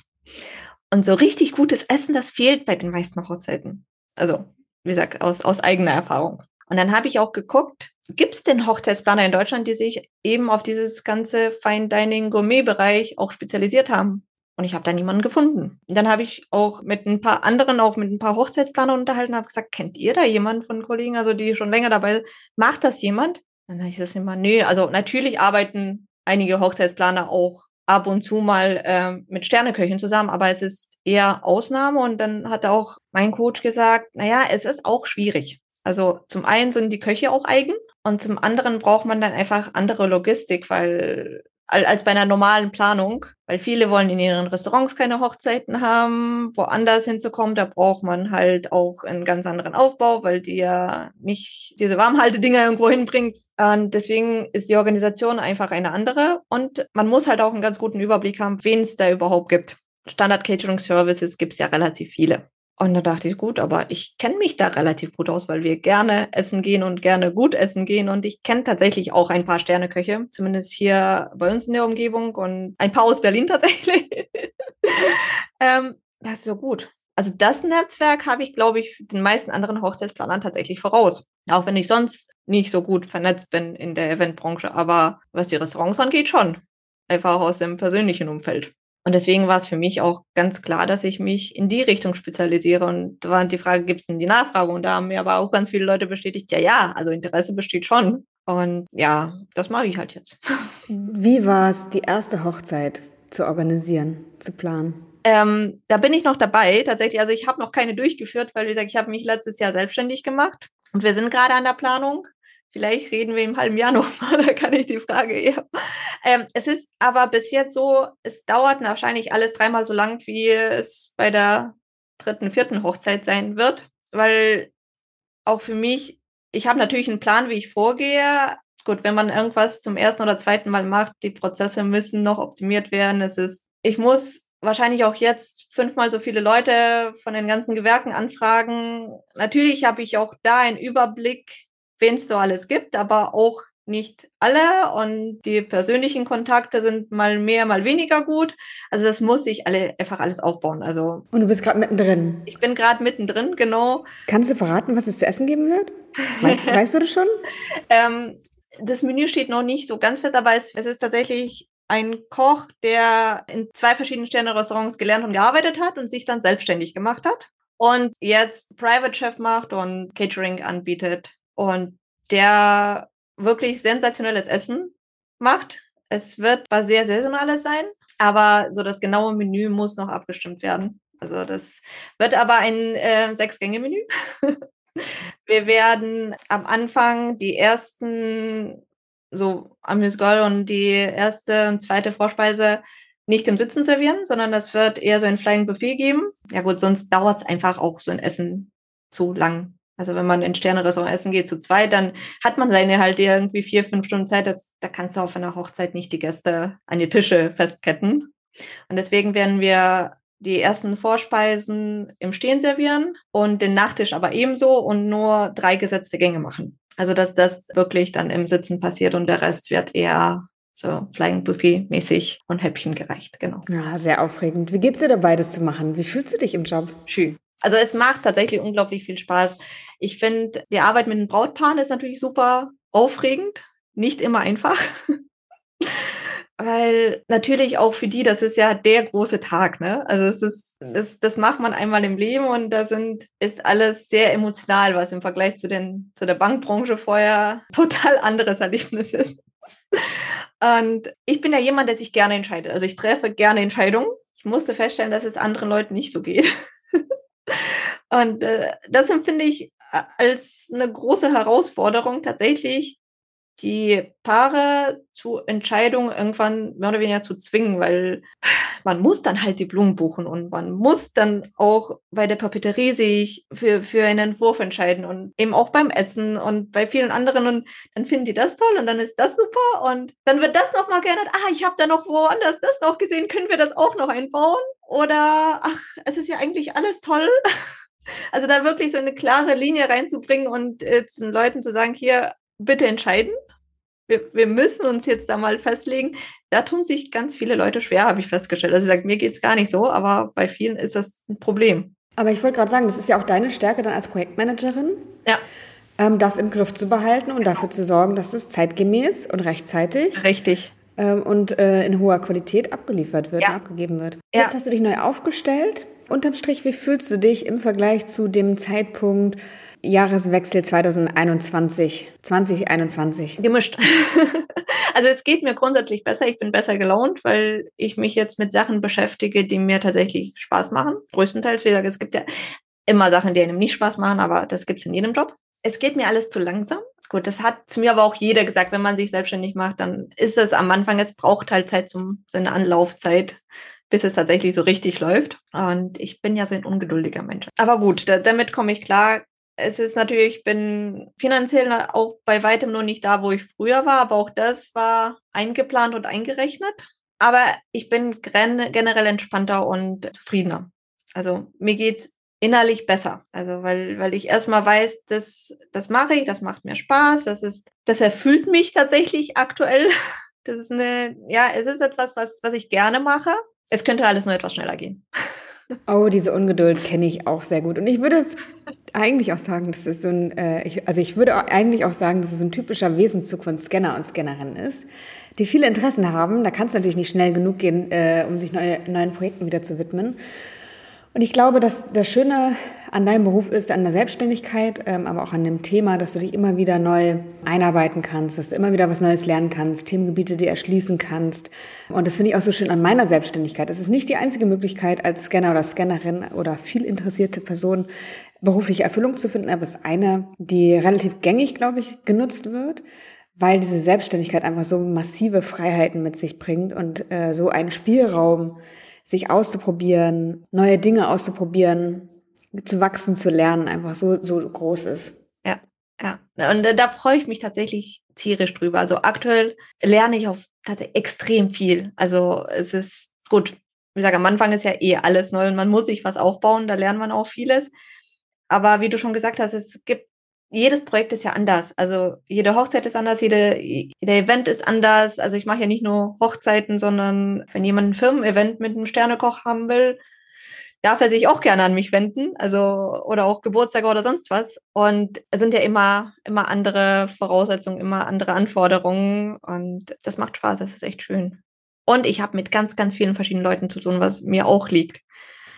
Und so richtig gutes Essen, das fehlt bei den meisten Hochzeiten. Also, wie gesagt, aus, aus eigener Erfahrung. Und dann habe ich auch geguckt, gibt es denn Hochzeitsplaner in Deutschland, die sich eben auf dieses ganze Fine Dining Gourmet-Bereich auch spezialisiert haben? Und ich habe da niemanden gefunden. Und dann habe ich auch mit ein paar anderen, auch mit ein paar Hochzeitsplanern unterhalten, habe gesagt, kennt ihr da jemanden von Kollegen, also die schon länger dabei sind? Macht das jemand? Dann habe ich das immer, nö, also natürlich arbeiten einige Hochzeitsplaner auch ab und zu mal äh, mit Sterneköchen zusammen, aber es ist eher Ausnahme. Und dann hat auch mein Coach gesagt, naja, es ist auch schwierig. Also zum einen sind die Köche auch eigen und zum anderen braucht man dann einfach andere Logistik, weil als bei einer normalen Planung, weil viele wollen in ihren Restaurants keine Hochzeiten haben, woanders hinzukommen, da braucht man halt auch einen ganz anderen Aufbau, weil die ja nicht diese Warmhaltedinger irgendwo hinbringt. Und deswegen ist die Organisation einfach eine andere und man muss halt auch einen ganz guten Überblick haben, wen es da überhaupt gibt. Standard Catering Services gibt es ja relativ viele. Und da dachte ich, gut, aber ich kenne mich da relativ gut aus, weil wir gerne essen gehen und gerne gut essen gehen. Und ich kenne tatsächlich auch ein paar Sterneköche, zumindest hier bei uns in der Umgebung und ein paar aus Berlin tatsächlich. ähm, das ist so gut. Also das Netzwerk habe ich, glaube ich, den meisten anderen Hochzeitsplanern tatsächlich voraus. Auch wenn ich sonst nicht so gut vernetzt bin in der Eventbranche. Aber was die Restaurants angeht, schon. Einfach aus dem persönlichen Umfeld. Und deswegen war es für mich auch ganz klar, dass ich mich in die Richtung spezialisiere. Und da war die Frage, gibt es denn die Nachfrage? Und da haben mir aber auch ganz viele Leute bestätigt, ja, ja, also Interesse besteht schon. Und ja, das mache ich halt jetzt.
Wie war es, die erste Hochzeit zu organisieren, zu planen?
Ähm, da bin ich noch dabei, tatsächlich. Also ich habe noch keine durchgeführt, weil wie gesagt, ich habe mich letztes Jahr selbstständig gemacht und wir sind gerade an der Planung. Vielleicht reden wir im halben Jahr nochmal, da kann ich die Frage eher. Ähm, es ist aber bis jetzt so, es dauert wahrscheinlich alles dreimal so lang, wie es bei der dritten, vierten Hochzeit sein wird, weil auch für mich, ich habe natürlich einen Plan, wie ich vorgehe. Gut, wenn man irgendwas zum ersten oder zweiten Mal macht, die Prozesse müssen noch optimiert werden. Es ist, ich muss wahrscheinlich auch jetzt fünfmal so viele Leute von den ganzen Gewerken anfragen. Natürlich habe ich auch da einen Überblick, wen es so alles gibt, aber auch nicht alle und die persönlichen Kontakte sind mal mehr, mal weniger gut. Also das muss ich alle einfach alles aufbauen. Also
und du bist gerade mittendrin.
Ich bin gerade mittendrin, genau.
Kannst du verraten, was es zu essen geben wird? Weißt, weißt du das schon?
ähm, das Menü steht noch nicht so ganz fest, aber es, es ist tatsächlich ein Koch, der in zwei verschiedenen Sterne-Restaurants gelernt und gearbeitet hat und sich dann selbstständig gemacht hat und jetzt Private Chef macht und Catering anbietet und der wirklich sensationelles Essen macht. Es wird was sehr saisonales sein, aber so das genaue Menü muss noch abgestimmt werden. Also das wird aber ein äh, Sechs-Gänge-Menü. Wir werden am Anfang die ersten so Amüsgol und die erste und zweite Vorspeise nicht im Sitzen servieren, sondern das wird eher so ein Flying Buffet geben. Ja gut, sonst dauert es einfach auch so ein Essen zu lang. Also wenn man in Sterne-Restaurant essen geht zu zweit, dann hat man seine halt irgendwie vier, fünf Stunden Zeit. Das, da kannst du auf einer Hochzeit nicht die Gäste an die Tische festketten. Und deswegen werden wir die ersten Vorspeisen im Stehen servieren und den Nachtisch aber ebenso und nur drei gesetzte Gänge machen. Also dass das wirklich dann im Sitzen passiert und der Rest wird eher so Flying Buffet mäßig und Häppchen gereicht, genau.
Ja, sehr aufregend. Wie geht's dir dabei, das zu machen? Wie fühlst du dich im Job?
Schön. Also es macht tatsächlich unglaublich viel Spaß. Ich finde, die Arbeit mit den Brautpaaren ist natürlich super aufregend, nicht immer einfach. Weil natürlich auch für die, das ist ja der große Tag, ne? Also es ist, das, das macht man einmal im Leben und da sind, ist alles sehr emotional, was im Vergleich zu den, zu der Bankbranche vorher total anderes Erlebnis ist. Und ich bin ja jemand, der sich gerne entscheidet. Also ich treffe gerne Entscheidungen. Ich musste feststellen, dass es anderen Leuten nicht so geht. Und äh, das empfinde ich äh, als eine große Herausforderung, tatsächlich die Paare zu Entscheidungen irgendwann mehr oder weniger zu zwingen, weil man muss dann halt die Blumen buchen und man muss dann auch bei der Papeterie sich für, für einen Entwurf entscheiden und eben auch beim Essen und bei vielen anderen und dann finden die das toll und dann ist das super und dann wird das nochmal geändert. Ah, ich habe da noch woanders das noch gesehen, können wir das auch noch einbauen? Oder ach, es ist ja eigentlich alles toll. Also da wirklich so eine klare Linie reinzubringen und äh, den Leuten zu sagen, hier, bitte entscheiden. Wir, wir müssen uns jetzt da mal festlegen. Da tun sich ganz viele Leute schwer, habe ich festgestellt. Also ich sage, mir geht es gar nicht so, aber bei vielen ist das ein Problem.
Aber ich wollte gerade sagen, das ist ja auch deine Stärke dann als Projektmanagerin.
Ja.
Ähm, das im Griff zu behalten und dafür zu sorgen, dass es zeitgemäß und rechtzeitig
Richtig.
Ähm, und äh, in hoher Qualität abgeliefert wird
ja.
und abgegeben wird.
Ja.
Jetzt hast du dich neu aufgestellt. Unterm Strich, wie fühlst du dich im Vergleich zu dem Zeitpunkt Jahreswechsel 2021, 2021?
Gemischt. also es geht mir grundsätzlich besser. Ich bin besser gelaunt, weil ich mich jetzt mit Sachen beschäftige, die mir tatsächlich Spaß machen. Größtenteils, wie gesagt, es gibt ja immer Sachen, die einem nicht Spaß machen, aber das gibt es in jedem Job. Es geht mir alles zu langsam. Gut, das hat zu mir aber auch jeder gesagt, wenn man sich selbstständig macht, dann ist es am Anfang, es braucht halt Zeit zum, so eine Anlaufzeit, bis es tatsächlich so richtig läuft. Und ich bin ja so ein ungeduldiger Mensch. Aber gut, da, damit komme ich klar es ist natürlich, ich bin finanziell auch bei weitem noch nicht da, wo ich früher war, aber auch das war eingeplant und eingerechnet. Aber ich bin generell entspannter und zufriedener. Also mir geht's innerlich besser. Also weil, weil ich erstmal weiß, das, das mache ich, das macht mir Spaß, das ist, das erfüllt mich tatsächlich aktuell. Das ist eine, ja, es ist etwas, was, was ich gerne mache. Es könnte alles nur etwas schneller gehen.
Oh, diese Ungeduld kenne ich auch sehr gut. Und ich würde eigentlich auch sagen, das ist so ein, äh, ich, also ich würde eigentlich auch sagen, dass es ein typischer Wesenszug von Scanner und Scannerin ist, die viele Interessen haben. Da kann es natürlich nicht schnell genug gehen, äh, um sich neue, neuen Projekten wieder zu widmen. Und ich glaube, dass das Schöne an deinem Beruf ist, an der Selbstständigkeit, ähm, aber auch an dem Thema, dass du dich immer wieder neu einarbeiten kannst, dass du immer wieder was Neues lernen kannst, Themengebiete dir erschließen kannst. Und das finde ich auch so schön an meiner Selbstständigkeit. Es ist nicht die einzige Möglichkeit, als Scanner oder Scannerin oder viel interessierte Person berufliche Erfüllung zu finden, aber es ist eine, die relativ gängig, glaube ich, genutzt wird weil diese Selbstständigkeit einfach so massive Freiheiten mit sich bringt und äh, so einen Spielraum sich auszuprobieren, neue Dinge auszuprobieren, zu wachsen, zu lernen, einfach so, so groß ist.
Ja, ja. Und da freue ich mich tatsächlich tierisch drüber. Also aktuell lerne ich auf tatsächlich extrem viel. Also es ist gut. Wie gesagt, am Anfang ist ja eh alles neu und man muss sich was aufbauen, da lernt man auch vieles. Aber wie du schon gesagt hast, es gibt jedes Projekt ist ja anders. Also jede Hochzeit ist anders, jede, jeder Event ist anders. Also ich mache ja nicht nur Hochzeiten, sondern wenn jemand ein Firmen-Event mit einem Sternekoch haben will, darf er sich auch gerne an mich wenden. Also oder auch Geburtstag oder sonst was. Und es sind ja immer, immer andere Voraussetzungen, immer andere Anforderungen. Und das macht Spaß, das ist echt schön. Und ich habe mit ganz, ganz vielen verschiedenen Leuten zu tun, was mir auch liegt.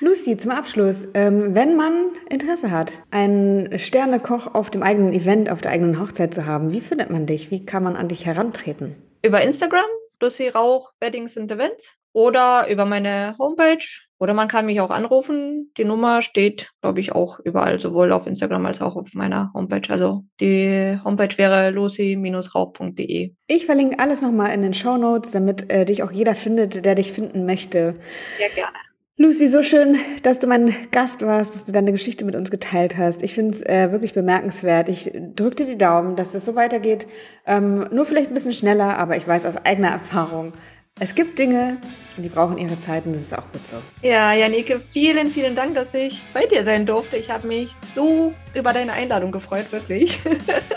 Lucy, zum Abschluss, ähm, wenn man Interesse hat, einen Sternekoch auf dem eigenen Event, auf der eigenen Hochzeit zu haben, wie findet man dich? Wie kann man an dich herantreten?
Über Instagram, Lucy Rauch, Weddings and Events oder über meine Homepage Oder man kann mich auch anrufen. Die Nummer steht, glaube ich, auch überall, sowohl auf Instagram als auch auf meiner Homepage. Also die Homepage wäre lucy-rauch.de.
Ich verlinke alles nochmal in den Show Notes, damit äh, dich auch jeder findet, der dich finden möchte.
Sehr gerne.
Lucy, so schön, dass du mein Gast warst, dass du deine Geschichte mit uns geteilt hast. Ich finde es äh, wirklich bemerkenswert. Ich drücke dir die Daumen, dass es so weitergeht. Ähm, nur vielleicht ein bisschen schneller, aber ich weiß aus eigener Erfahrung, es gibt Dinge, die brauchen ihre Zeit und das ist auch gut so.
Ja, Janike, vielen, vielen Dank, dass ich bei dir sein durfte. Ich habe mich so über deine Einladung gefreut, wirklich.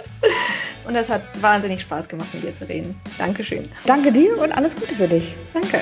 und es hat wahnsinnig Spaß gemacht, mit dir zu reden. Dankeschön.
Danke dir und alles Gute für dich.
Danke.